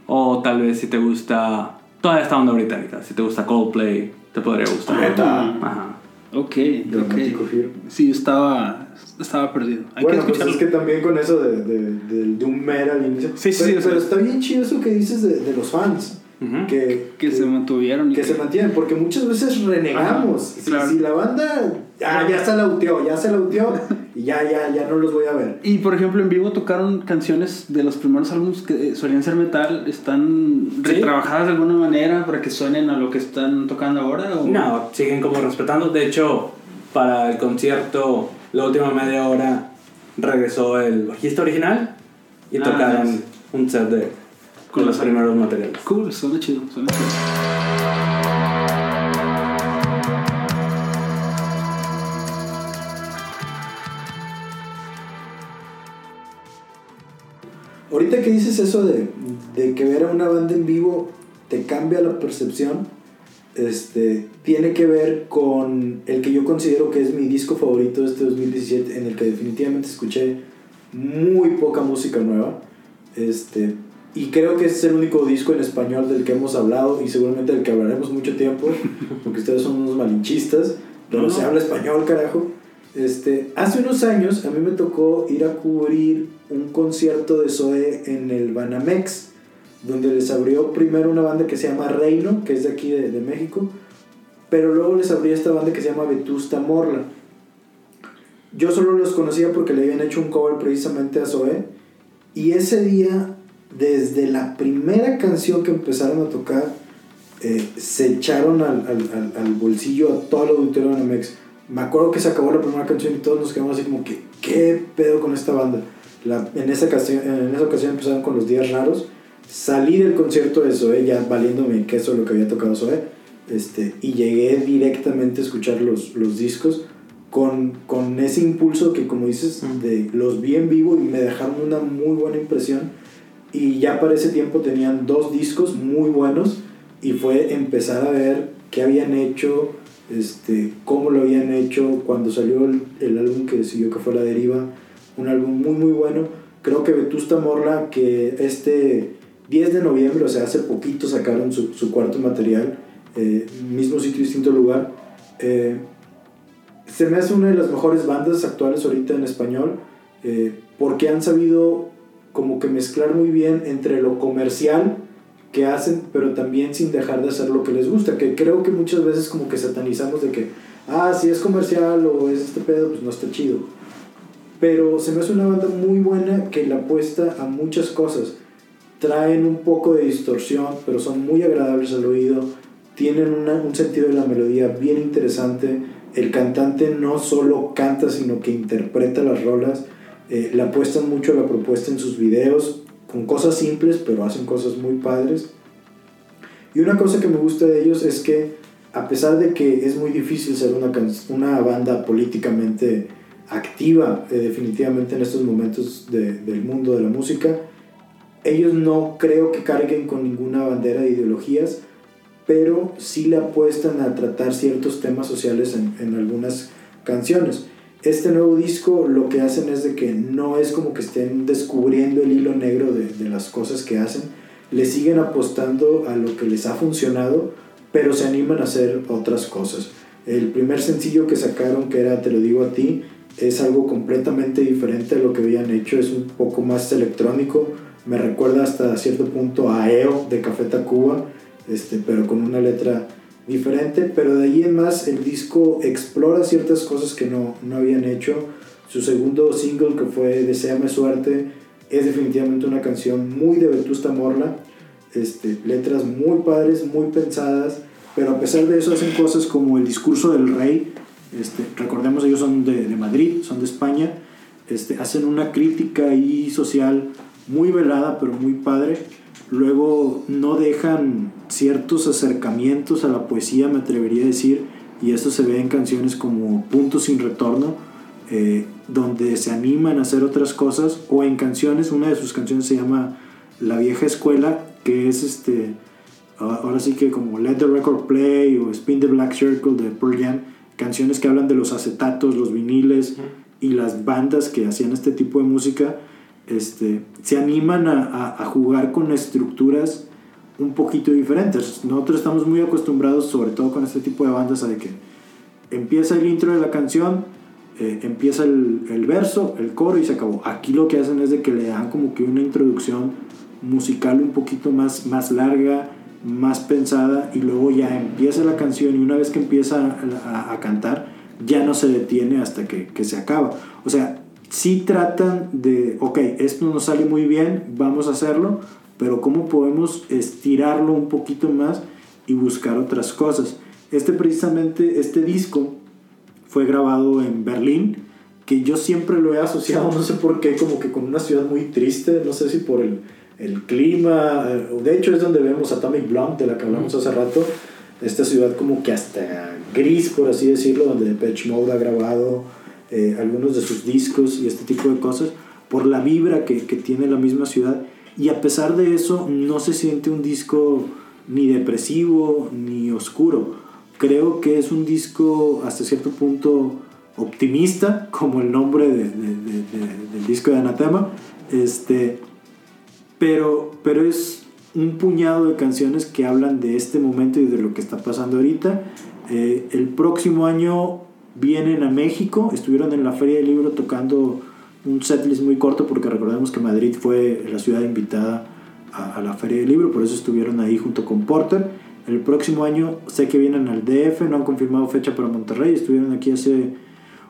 O tal vez si te gusta toda esta onda británica. Si te gusta Coldplay, te podría gustar. Neta. Ajá. Ok, Dramático ok. firme. Sí, estaba, estaba perdido. Hay bueno, que pues escucharlo. es que también con eso de, de, del Doom Metal al inicio. Sí, sí, pero, sí, pero está bien chido eso que dices de, de los fans. Que, Que se mantuvieron. y que se mantienen, porque muchas veces renegamos. Ajá, si la banda ah, ya se lauteó, ya se lauteó, y ya, ya, ya no los voy a ver. Y por ejemplo, en vivo tocaron canciones de los primeros álbumes que eh, solían ser metal, ¿están Sí. retrabajadas de alguna manera para que suenen a lo que están tocando ahora? O? No, siguen como respetando. De hecho, para el concierto, la última media hora, regresó el bajista original y Ah, tocaron un set de con los primeros materiales. Cool, suena chido, suena chido. Ahorita que dices eso de, de que ver a una banda en vivo te cambia la percepción, este, tiene que ver con el que yo considero que es mi disco favorito de este 2017, en el que definitivamente escuché muy poca música nueva. Este, y creo que es el único disco en español del que hemos hablado y seguramente del que hablaremos mucho tiempo, porque ustedes son unos malinchistas, pero No, se habla español, carajo. Este, hace unos años a mí me tocó ir a cubrir un concierto de Zoe en el Banamex, donde les abrió primero una banda que se llama Reino, que es de aquí de, México, pero luego les abrió esta banda que se llama Vetusta Morla. Yo solo los conocía porque le habían hecho un cover precisamente a Zoe, y ese día, desde la primera canción que empezaron a tocar, eh, se echaron al, al, al, al bolsillo a todo el auditorio de Banamex. Me acuerdo que se acabó la primera canción y todos nos quedamos así como que, ¿qué pedo con esta banda? La, en, esa ocasión, en esa ocasión empezaron con los días raros. Salí del concierto de Zoe ya valiéndome queso lo que había tocado Zoe. Este, y llegué directamente a escuchar los, los discos con, con ese impulso que como dices, de, los vi en vivo y me dejaron una muy buena impresión. Y ya para ese tiempo tenían dos discos muy buenos y fue empezar a ver qué habían hecho, este, cómo lo habían hecho cuando salió el, álbum que siguió que fue La Deriva, un álbum muy muy bueno. Creo que Vetusta Morla, que este 10 de noviembre, o sea, hace poquito sacaron su, su cuarto material, eh, mismo sitio, distinto lugar. Eh, se me hace una de las mejores bandas actuales ahorita en español, eh, porque han sabido como que mezclar muy bien entre lo comercial que hacen, pero también sin dejar de hacer lo que les gusta, que creo que muchas veces como que satanizamos de que, ah, si es comercial o es este pedo, pues no está chido. Pero se me hace una banda muy buena que la apuesta a muchas cosas. Traen un poco de distorsión, pero son muy agradables al oído. Tienen una- un sentido de la melodía bien interesante. El cantante no solo canta, sino que interpreta las rolas. Eh, le apuestan mucho a la propuesta en sus videos, con cosas simples, pero hacen cosas muy padres. Y una cosa que me gusta de ellos es que, a pesar de que es muy difícil ser una, una banda políticamente activa, eh, definitivamente en estos momentos de- del mundo de la música, ellos no creo que carguen con ninguna bandera de ideologías, pero sí le apuestan a tratar ciertos temas sociales en, en algunas canciones. Este nuevo disco lo que hacen es de que no es como que estén descubriendo el hilo negro de, de las cosas que hacen, le siguen apostando a lo que les ha funcionado, pero se animan a hacer otras cosas. El primer sencillo que sacaron, que era Te lo digo a ti, es algo completamente diferente a lo que habían hecho, es un poco más electrónico, me recuerda hasta cierto punto a EO de Café Tacuba, este, pero con una letra diferente, pero de ahí en más el disco explora ciertas cosas que no, no habían hecho. Su segundo single que fue Deseame Suerte es definitivamente una canción muy de Vetusta Morla, este, letras muy padres, muy pensadas, pero a pesar de eso hacen cosas como el discurso del rey, este, recordemos ellos son de, de Madrid, son de España, este, hacen una crítica ahí social muy velada, pero muy padre. Luego no dejan ciertos acercamientos a la poesía, me atrevería a decir, y esto se ve en canciones como Punto sin retorno, eh, donde se animan a hacer otras cosas, o en canciones, una de sus canciones se llama La vieja escuela, que es este, ahora sí que como Let the Record Play o Spin the Black Circle de Pearl Jam, canciones que hablan de los acetatos, los viniles y las bandas que hacían este tipo de música, este, se animan a, a, a jugar con estructuras un poquito diferentes. Nosotros estamos muy acostumbrados, sobre todo con este tipo de bandas, a que empieza el intro de la canción, eh, empieza el, el, verso, el coro y se acabó. Aquí lo que hacen es de que le dan como que una introducción musical un poquito más, más larga, más pensada y luego ya empieza la canción y una vez que empieza a, cantar ya no se detiene hasta que, que se acaba. O sea, sí tratan de, ok, esto nos sale muy bien, vamos a hacerlo, pero ¿cómo podemos estirarlo un poquito más y buscar otras cosas? Este precisamente, este disco fue grabado en Berlín, que yo siempre lo he asociado, no sé por qué, como que con una ciudad muy triste, no sé si por el, el clima, de hecho es donde vemos Atomic Blonde, de la que hablamos hace rato, esta ciudad como que hasta gris, por así decirlo, donde Depeche Mode ha grabado eh, algunos de sus discos y este tipo de cosas, por la vibra que, que tiene la misma ciudad. Y a pesar de eso, no se siente un disco ni depresivo ni oscuro. Creo que es un disco hasta cierto punto optimista, como el nombre de- de- de- de- del disco de Anatema. Este, pero, pero es un puñado de canciones que hablan de este momento y de lo que está pasando ahorita. Eh, el próximo año vienen a México, estuvieron en la Feria del Libro tocando un setlist muy corto porque recordemos que Madrid fue la ciudad invitada a, la Feria del Libro, por eso estuvieron ahí junto con Porter. El próximo año sé que vienen al DF, no han confirmado fecha para Monterrey, estuvieron aquí hace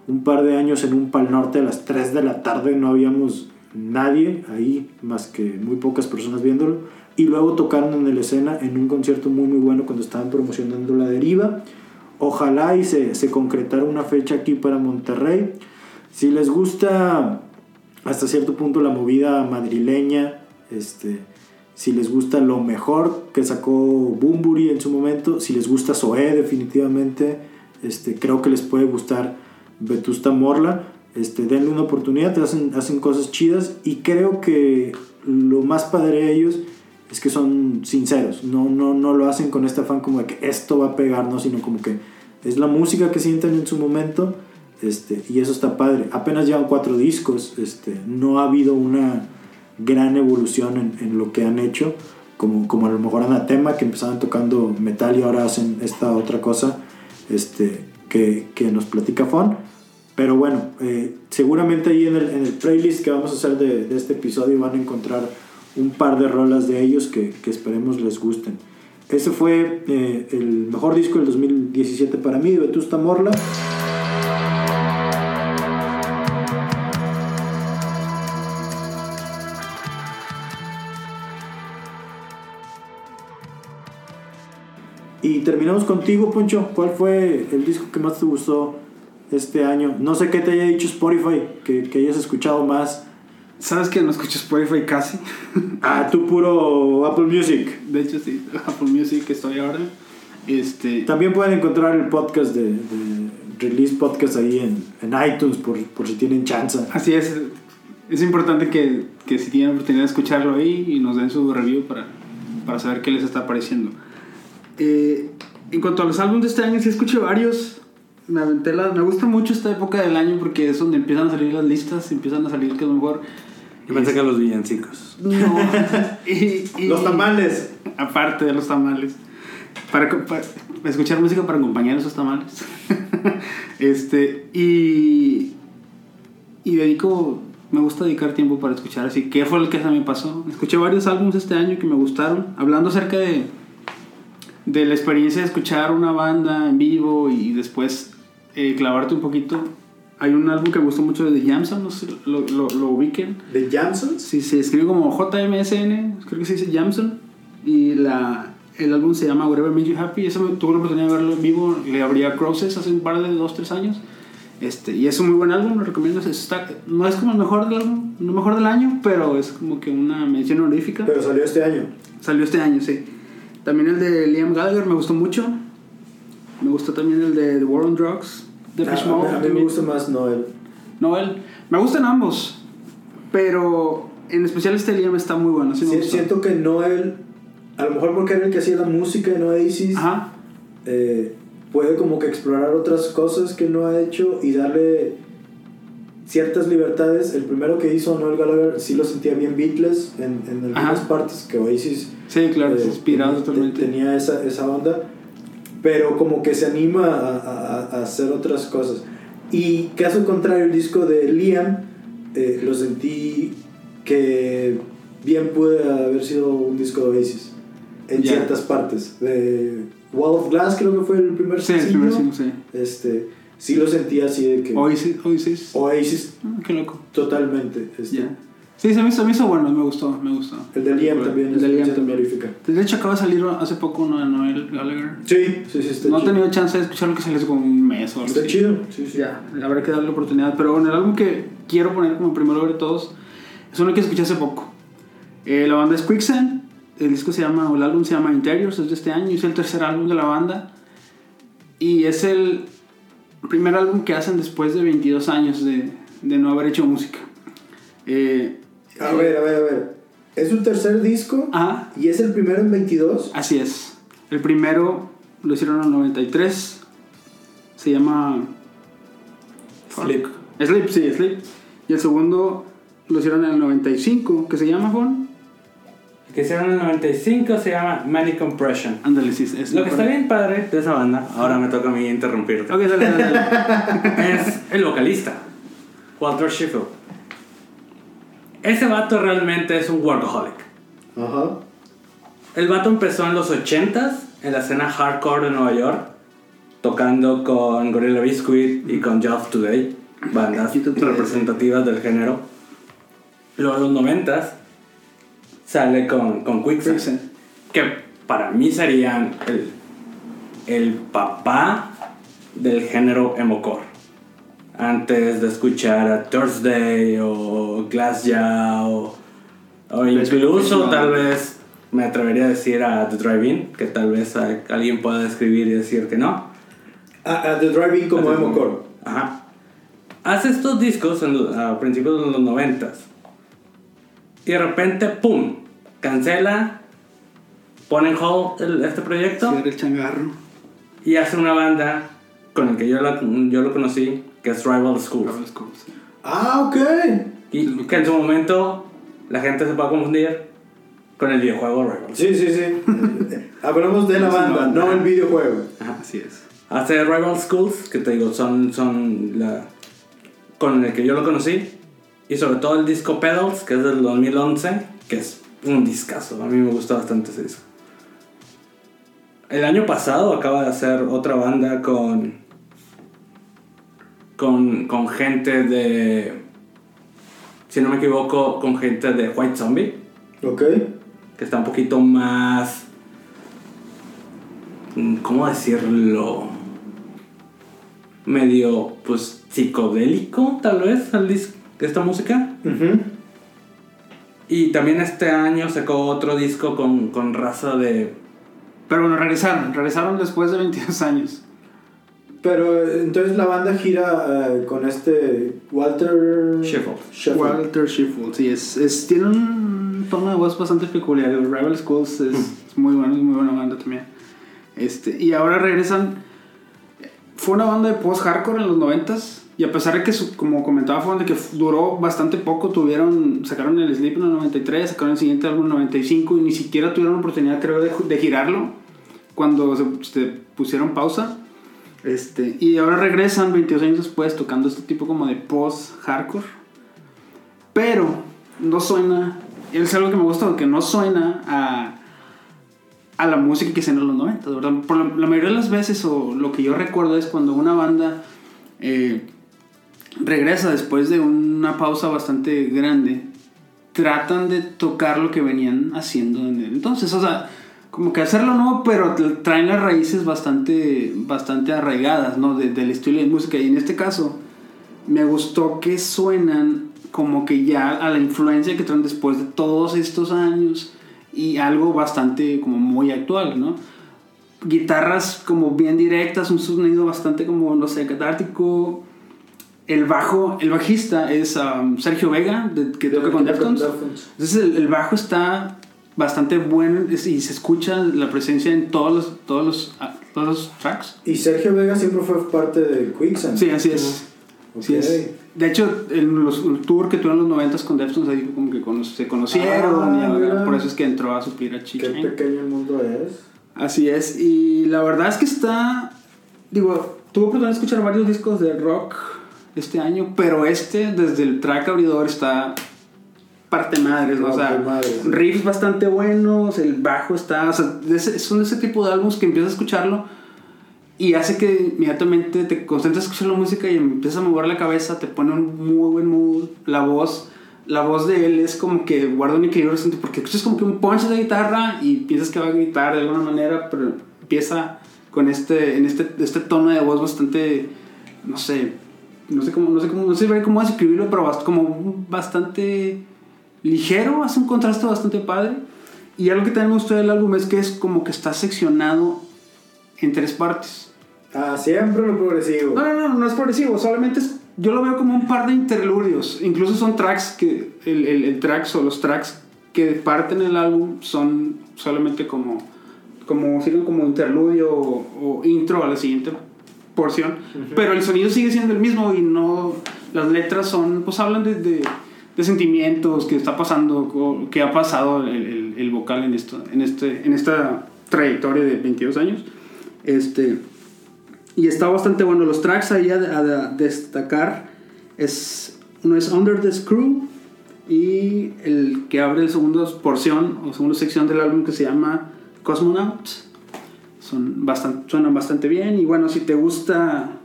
un par de años en un Pal Norte a las 3 de la tarde, no habíamos nadie ahí más que muy pocas personas viéndolo. Y luego tocaron en el escena en un concierto muy muy bueno cuando estaban promocionando La Deriva. Ojalá y se, se concretara una fecha aquí para Monterrey. Si les gusta hasta cierto punto la movida madrileña, este, si les gusta lo mejor que sacó Bumburi en su momento, si les gusta Zoé definitivamente, este, creo que les puede gustar Vetusta Morla. Este, denle una oportunidad, hacen, hacen cosas chidas y creo que lo más padre de ellos es que son sinceros, no, no, no lo hacen con este afán como de que esto va a pegar, ¿no? sino como que es la música que sienten en su momento este, y eso está padre. Apenas llevan cuatro discos, este, no ha habido una gran evolución en, lo que han hecho, como, como a lo mejor Anatema, que empezaban tocando metal y ahora hacen esta otra cosa este, que, nos platica Fon. Pero bueno, eh, seguramente ahí en el, en el playlist que vamos a hacer de, de este episodio van a encontrar un par de rolas de ellos que, esperemos les gusten. Ese fue eh, el mejor disco del 2017 para mí, Vetusta Morla. Y terminamos contigo, Poncho. ¿Cuál fue el disco que más te gustó este año? No sé qué te haya dicho Spotify, que, que hayas escuchado más. ¿Sabes que no escucho Spotify casi? Ah, tú puro Apple Music. De hecho, sí, Apple Music estoy ahora. Este, También pueden encontrar el podcast de, de Release Podcast ahí en, en iTunes por, por si tienen chance. así es. Es importante que, que si tienen oportunidad de escucharlo ahí y nos den su review para, para saber qué les está pareciendo. Eh, en cuanto a los álbumes de este año, sí escuché varios. Me aventé la- me gusta mucho esta época del año porque es donde empiezan a salir las listas, empiezan a salir que lo mejor... Yo pensé que los villancicos. No. y, y- Los tamales. Aparte de los tamales. Para, para escuchar música para acompañar esos tamales. este, y. Y dedico. Me gusta dedicar tiempo para escuchar. Así que fue lo que me pasó. Escuché varios álbumes este año que me gustaron. Hablando acerca de. De la experiencia de escuchar una banda en vivo y después eh, clavarte un poquito. Hay un álbum que me gustó mucho de The Jamson, no sé lo, lo, lo ubiquen. ¿De Jamsons? Sí, se escribe como JMSN, creo que se dice Jamson. Y la, el álbum se llama Whatever Makes You Happy. Eso me, tuve la oportunidad de verlo en vivo. Le abría Crosses hace un par de dos, tres años. Este, y es un muy buen álbum, lo recomiendo. Está, no es como el mejor del álbum, no mejor del año, pero es como que una mención honorífica. Pero salió este año. Salió este año, sí. También el de Liam Gallagher me gustó mucho. Me gustó también el de The War on Drugs. Ah, Depeche a, mí- Mode a mí me gusta más Noel. Noel. Me gustan ambos, pero en especial este Liam está muy bueno. Sí me siento que Noel, a lo mejor porque era el que hacía la música en Oasis, Ajá. eh, puede como que explorar otras cosas que no ha hecho y darle ciertas libertades. El primero que hizo Noel Gallagher sí lo sentía bien Beatles en, en algunas Ajá. partes que Oasis Sí, claro, eh, inspirado tenía- totalmente. tenía esa, esa onda, pero como que se anima a, a- a hacer otras cosas. Y caso contrario, el disco de Liam eh, lo sentí que bien puede haber sido un disco de Oasis en ciertas partes. De Wall of Glass creo que fue el primer Sí, el sencillo. primer single, sí. Este, sí lo sentí así de que Oasis. Oasis. Oasis Ah, qué loco. totalmente. este. Ya. Sí, se me, hizo, se me hizo bueno, me gustó, me gustó. El de Liam también El de Liam también. De hecho, acaba de salir hace poco uno de Noel Gallagher. Sí, sí, sí, está No he tenido chance de escucharlo que salió hace como un mes o algo Está así. chido. Sí, sí. Ya, habrá que darle la oportunidad. Pero bueno, el álbum que quiero poner como primero de todos es uno que escuché hace poco. Eh, la banda es Quicksand. El disco se llama, o el álbum se llama Interiors, es de este año. Es el tercer álbum de la banda. Y es el primer álbum que hacen después de 22 años de, de no haber hecho música. Eh, A ver, a ver, a ver. Es un tercer disco ajá, y es el primero en 22. así es. El primero lo hicieron en el 93. Se llama. Sleep. Sleep, sí, Sleep. Y el segundo lo hicieron en el 95, que se llama Juan. Que hicieron en el 95 se llama Manic Compression. Ándale, sí, es Lo que está bien padre de esa banda, ahora me toca a mí interrumpirte, Ok, dale, dale, dale. es el vocalista, Walter Sheffield. Ese vato realmente es un workaholic. Ajá. El vato empezó en los 80s en la escena hardcore de Nueva York, tocando con Gorilla Biscuit y con Just Today, bandas representativas del género. Luego en los 90s sale con, con Quicksand, Quicksand. que para mí serían el, el papá del género emocore. Antes de escuchar a Thursday o Glassjaw o, o incluso tal vez me atrevería a decir a The Drive-In, que tal vez alguien pueda escribir y decir que no. A, a The Driving como emo core. Ajá. Hace estos discos en a principios de los noventas. Y de repente, ¡pum! Cancela, pone en hold el- este proyecto Cierra el changarro. y hace una banda con el que yo, la- yo lo conocí, que es Rival Schools. Rival Schools. Ah, ok. Y que en su momento la gente se puede confundir con el videojuego Rival. Sí, sí, sí. Hablamos de la banda. no el videojuego. Ajá, así es. Hace Rival Schools, que te digo, son, son la, con el que yo lo conocí. Y sobre todo el disco Pedals, que es del 2011, que es un discazo. A mí me gusta bastante ese disco. El año pasado acaba de hacer otra banda con. con, con gente de. Si no me equivoco, con gente de White Zombie, Ok. que está un poquito más. ¿Cómo decirlo? Medio, pues, psicodélico, tal vez, el dis- esta música. Y también este año sacó otro disco con, con raza de. Pero bueno, regresaron. Regresaron después de 22 años. Pero eh, entonces la banda gira eh, con este Walter Sheffield. Sheffield. Walter Sheffield, sí, es, es, tiene un tono de voz bastante peculiar. El Rival Schools es, es muy bueno, es muy buena banda también. Este, y ahora regresan. Fue una banda de post-hardcore en los 90s. Y a pesar de que, como comentaba, fue de que duró bastante poco, tuvieron, sacaron el Sleep en el 93, sacaron el siguiente álbum en el 95 y ni siquiera tuvieron oportunidad, creo, de, de girarlo cuando se, se pusieron pausa. Este, y ahora regresan 22 años después tocando este tipo como de post-hardcore. Pero no suena, es algo que me gusta, que no suena a, a la música que se en los 90, ¿verdad? Por la, la mayoría de las veces, o lo que yo recuerdo es cuando una banda eh, regresa después de una pausa bastante grande, tratan de tocar lo que venían haciendo en el entonces. O sea, como que hacerlo nuevo, pero tra- traen las raíces bastante, bastante arraigadas, ¿no? De- del estilo de música. Y en este caso, me gustó que suenan como que ya a la influencia que traen después de todos estos años y algo bastante como muy actual, ¿no? Guitarras como bien directas, un sonido bastante como, no sé, catártico. El bajo, el bajista es um, Sergio Vega, de- que toca con Deftones. Entonces el, el bajo está bastante bueno y se escucha la presencia en todos los, todos los, ah, todos los tracks. Y Sergio Vega siempre fue parte de Quicksand. Sí, así es. Así Ok. es. De hecho, en los el tour que tuvieron en los 90 con Deftones, ahí como que cono- se conocieron Ah, y ahora por eso es que entró a suplir a Qué Chicha. pequeño el mundo es. Así es, y la verdad es que está. Digo, tuve oportunidad de escuchar varios discos de rock este año, pero este, desde el track abridor, está parte madres, ¿no? o sea, madres, riffs bastante buenos, el bajo está. O sea, son ese tipo de álbumes que empiezas a escucharlo y hace que inmediatamente te concentres a escuchar la música y empiezas a mover la cabeza, te pone un muy buen mood, la voz. La voz de él es como que guarda un equilibrio bastante porque escuchas como que un punch de guitarra y piensas que va a gritar de alguna manera, pero empieza con este, en este, este tono de voz bastante, no sé, no sé cómo, no sé cómo, no sé cómo describirlo, pero como bastante ligero, hace un contraste bastante padre. Y algo que también me gustó del álbum es que es como que está seccionado en tres partes. Ah, siempre lo progresivo. No, no, no, no es progresivo, solamente es yo lo veo como un par de interludios. Incluso son tracks que. El, el, el tracks o los tracks que parten el álbum son solamente como. Como sirven como interludio o, o intro a la siguiente porción. Pero el sonido sigue siendo el mismo y no. Las letras son. Pues hablan de, de, de sentimientos, que está pasando, que ha pasado el, el, el vocal en, esto, en, este, en esta trayectoria de 22 años. Este. Y está bastante bueno. Los tracks ahí a, a- destacar es uno es Under the Screw y el que abre la segunda porción o segunda sección del álbum que se llama Cosmonaut. Son bastante, suenan bastante bien y bueno, si te gusta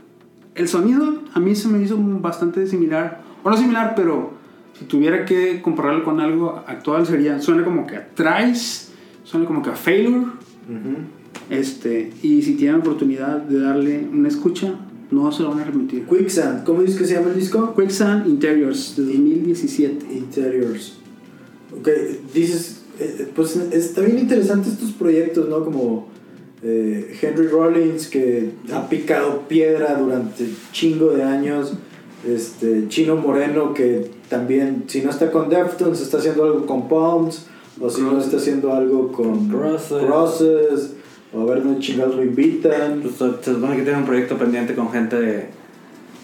el sonido, a mí se me hizo bastante similar, o no similar, pero si tuviera que compararlo con algo actual sería, suena como que a Thrice, suena como que a Failure, este, y si tienen oportunidad de darle una escucha, no se lo van a arrepentir. Quicksand, ¿cómo dices que se llama el disco? Quicksand Interiors de 2017. Interiors. Ok, dices, eh, pues está bien interesante estos proyectos, ¿no? Como eh, Henry Rollins, que ha picado piedra durante chingo de años. Este, Chino Moreno, que también, si no está con Deftones, está haciendo algo con Palms, o si no está haciendo algo con. Roses, o a ver dónde chingados lo invitan. Pues, se supone que tiene un proyecto pendiente con gente de,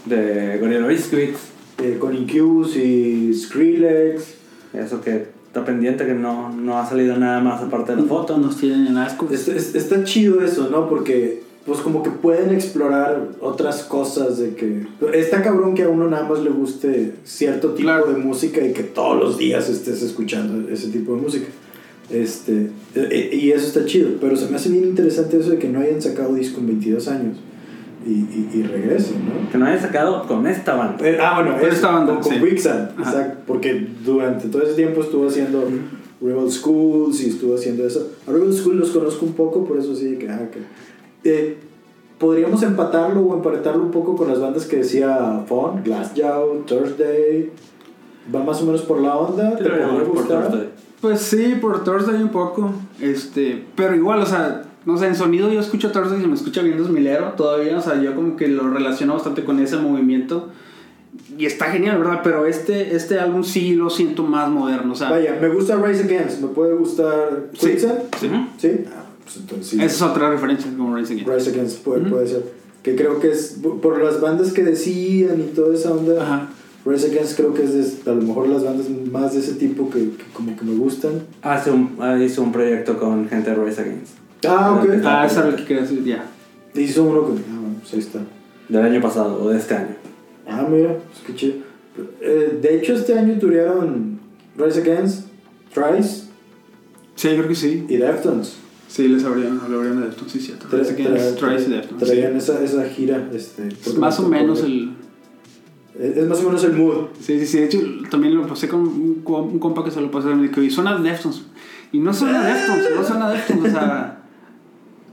de Gorilla Biscuits. eh, con Incubus y Skrillex. Eso que está pendiente, que no, no ha salido nada más aparte de la foto. Nos tienen en asco. Es- es- está chido eso, ¿no? Porque pues como que pueden explorar otras cosas de que... Está cabrón que a uno nada más le guste cierto tipo Claro. de música y que todos los días estés escuchando ese tipo de música. Este, e- e- y eso está chido, pero se me hace bien interesante eso de que no hayan sacado disco en 22 años y, y, y regresen, ¿no? Que no haya sacado con esta banda. Eh, ah, bueno, Con esta banda, con, con sí. Exacto, porque durante todo ese tiempo estuvo haciendo Rebel Schools y estuvo haciendo eso. A Rebel School los conozco un poco, por eso sí que, ah, que eh, podríamos empatarlo o emparetarlo un poco con las bandas que decía Fon, Glassjaw, Thursday. Va más o menos por la onda, te podría gustar. Pues sí, por Thursday un poco. Este, pero igual, o sea, no sé, en sonido yo escucho Thursday y se me escucha bien 2000ero todavía, o sea, yo como que lo relaciono bastante con ese movimiento. Y está genial, ¿verdad? Pero este, este álbum sí lo siento más moderno, o sea, Vaya, me gusta Rise Against, me puede gustar Sí. Quicksand. sí. Sí, ah, pues entonces sí. esa es otra referencia como Rise Against. Rise Against puede, Ujú. puede ser. Que creo que es por las bandas que decían y toda esa onda. Ajá. Rise Against creo que es de, a lo mejor las bandas más de ese tipo que, que como que me gustan. Hace un, hizo un proyecto con gente de Rise Against. Ah, ok. Ah, esa era lo que quería decir, ya. Hizo uno con... Ah, bueno, pues ahí está. Del año pasado o de este año. Ah, mira, pues qué chido. Eh, de hecho, este año tuvieron Rise Against, Thrice Sí, creo que sí. y Deftones. Sí, les habrían, habrían de Deftones, sí, cierto. Rise Against, Thrice y Deftones. sí. Traían esa, esa gira. Este, Es más o menos el... Es, más o menos el mood. Sí, sí, sí. De hecho, también lo pasé con un, co- un compa que se lo pasé. Me dijo, y suena Deftones. Y no suena Deftones, no suena Deftones. O sea,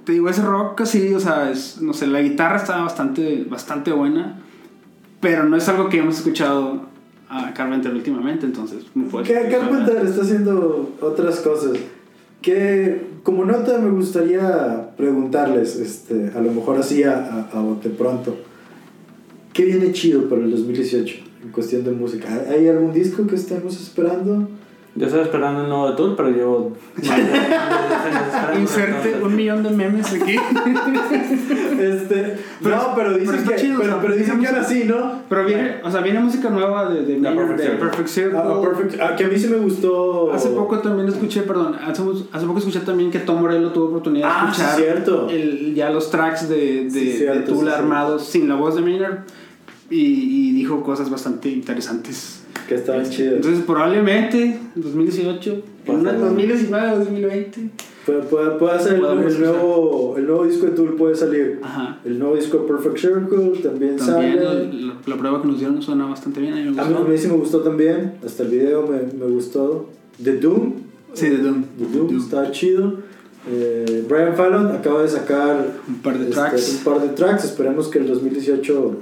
te digo, ese rock así, o sea, es, no sé, la guitarra está bastante, bastante buena. Pero no es algo que hemos escuchado a Carpenter últimamente, entonces puedes. Que Carpenter está haciendo otras cosas. Que como nota me gustaría preguntarles, este, a lo mejor así a, a, a bote pronto, ¿qué viene chido para el 2018 en cuestión de música? ¿Hay- ¿Hay algún disco que estemos esperando? Yo estoy esperando el nuevo de Tool, pero llevo más de 10 años esperando. Inserte un millón de memes aquí. Este, Pero- no, pero dicen pero que, chido, pero, pero dicen que ahora sí, ¿no? Pero viene, o sea, viene música nueva de, de, Perfect de Circle. Perfect Circle. Ah, perfect. Ah, que a mí sí me gustó. Hace poco también escuché, perdón, hace, hace poco escuché también que Tom Morello tuvo oportunidad de Ah, sí, escuchar cierto. el- ya los tracks de, de, Sí, de cierto, Tool sí, sí. armados sin la voz de Maynard y, y dijo cosas bastante interesantes. Que estaban chidos. Entonces probablemente 2018, en una Pasa. 2019 o 2020. Puede, puede, puede ser el, el nuevo, el nuevo disco de Tool puede salir. Ajá. El nuevo disco de Perfect Circle también, También sale. el- la, la prueba que nos dieron suena bastante bien. A mí me gustó. a mí sí me gustó también. Hasta el video me, me gustó. The Doom. Sí, The Doom. The Doom, está chido. Eh, Brian Fallon acaba de sacar Un par de este, tracks. un par de tracks. Esperemos que el 2018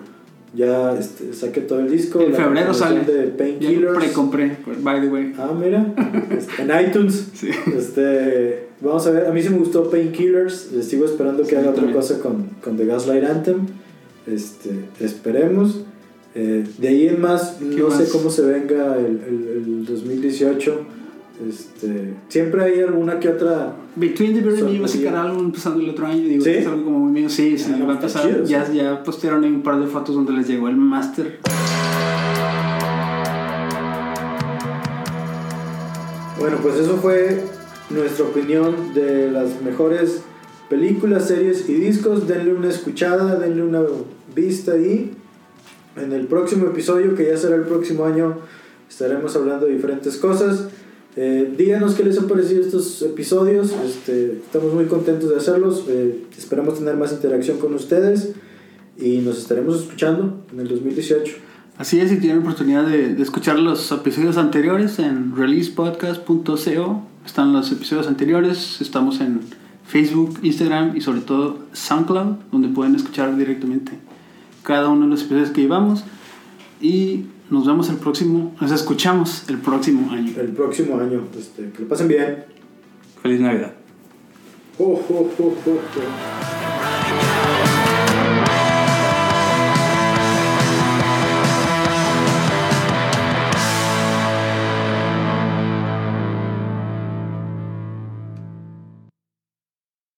ya este, saque todo el disco. En febrero sale. De Painkillers. precompré, by the way. Ah, mira. Este, en iTunes. Sí. Este, vamos a ver, a mí sí me gustó Painkillers. Les sigo esperando que Sí, haga otra también. cosa con, con The Gaslight Anthem. Este, esperemos. Eh, de ahí en más, ¿Qué no sé más? cómo se venga el, el, el 2018. Este, siempre hay alguna que otra. Between the and Me va a sacar empezando el otro año. Digo, ¿Sí? que es algo como muy mío. Sí, sí, Ah, va a empezar. ya, ya postearon ahí un par de fotos donde les llegó el máster. Bueno, pues eso fue nuestra opinión de las mejores películas, series y discos. Denle una escuchada, denle una vista y en el próximo episodio, que ya será el próximo año, estaremos hablando de diferentes cosas. Eh, díganos qué les han parecido estos episodios. Este, estamos muy contentos de hacerlos. Eh, esperamos tener más interacción con ustedes y nos estaremos escuchando en el 2018. Así es, si tienen oportunidad de, de escuchar los episodios anteriores en releasepodcast.co, están los episodios anteriores, estamos en Facebook, Instagram y sobre todo SoundCloud, donde pueden escuchar directamente cada uno de los episodios que llevamos. Y nos vemos el próximo, nos escuchamos el próximo año. El próximo año. Este, que lo pasen bien. Feliz Navidad. Oh, oh, oh.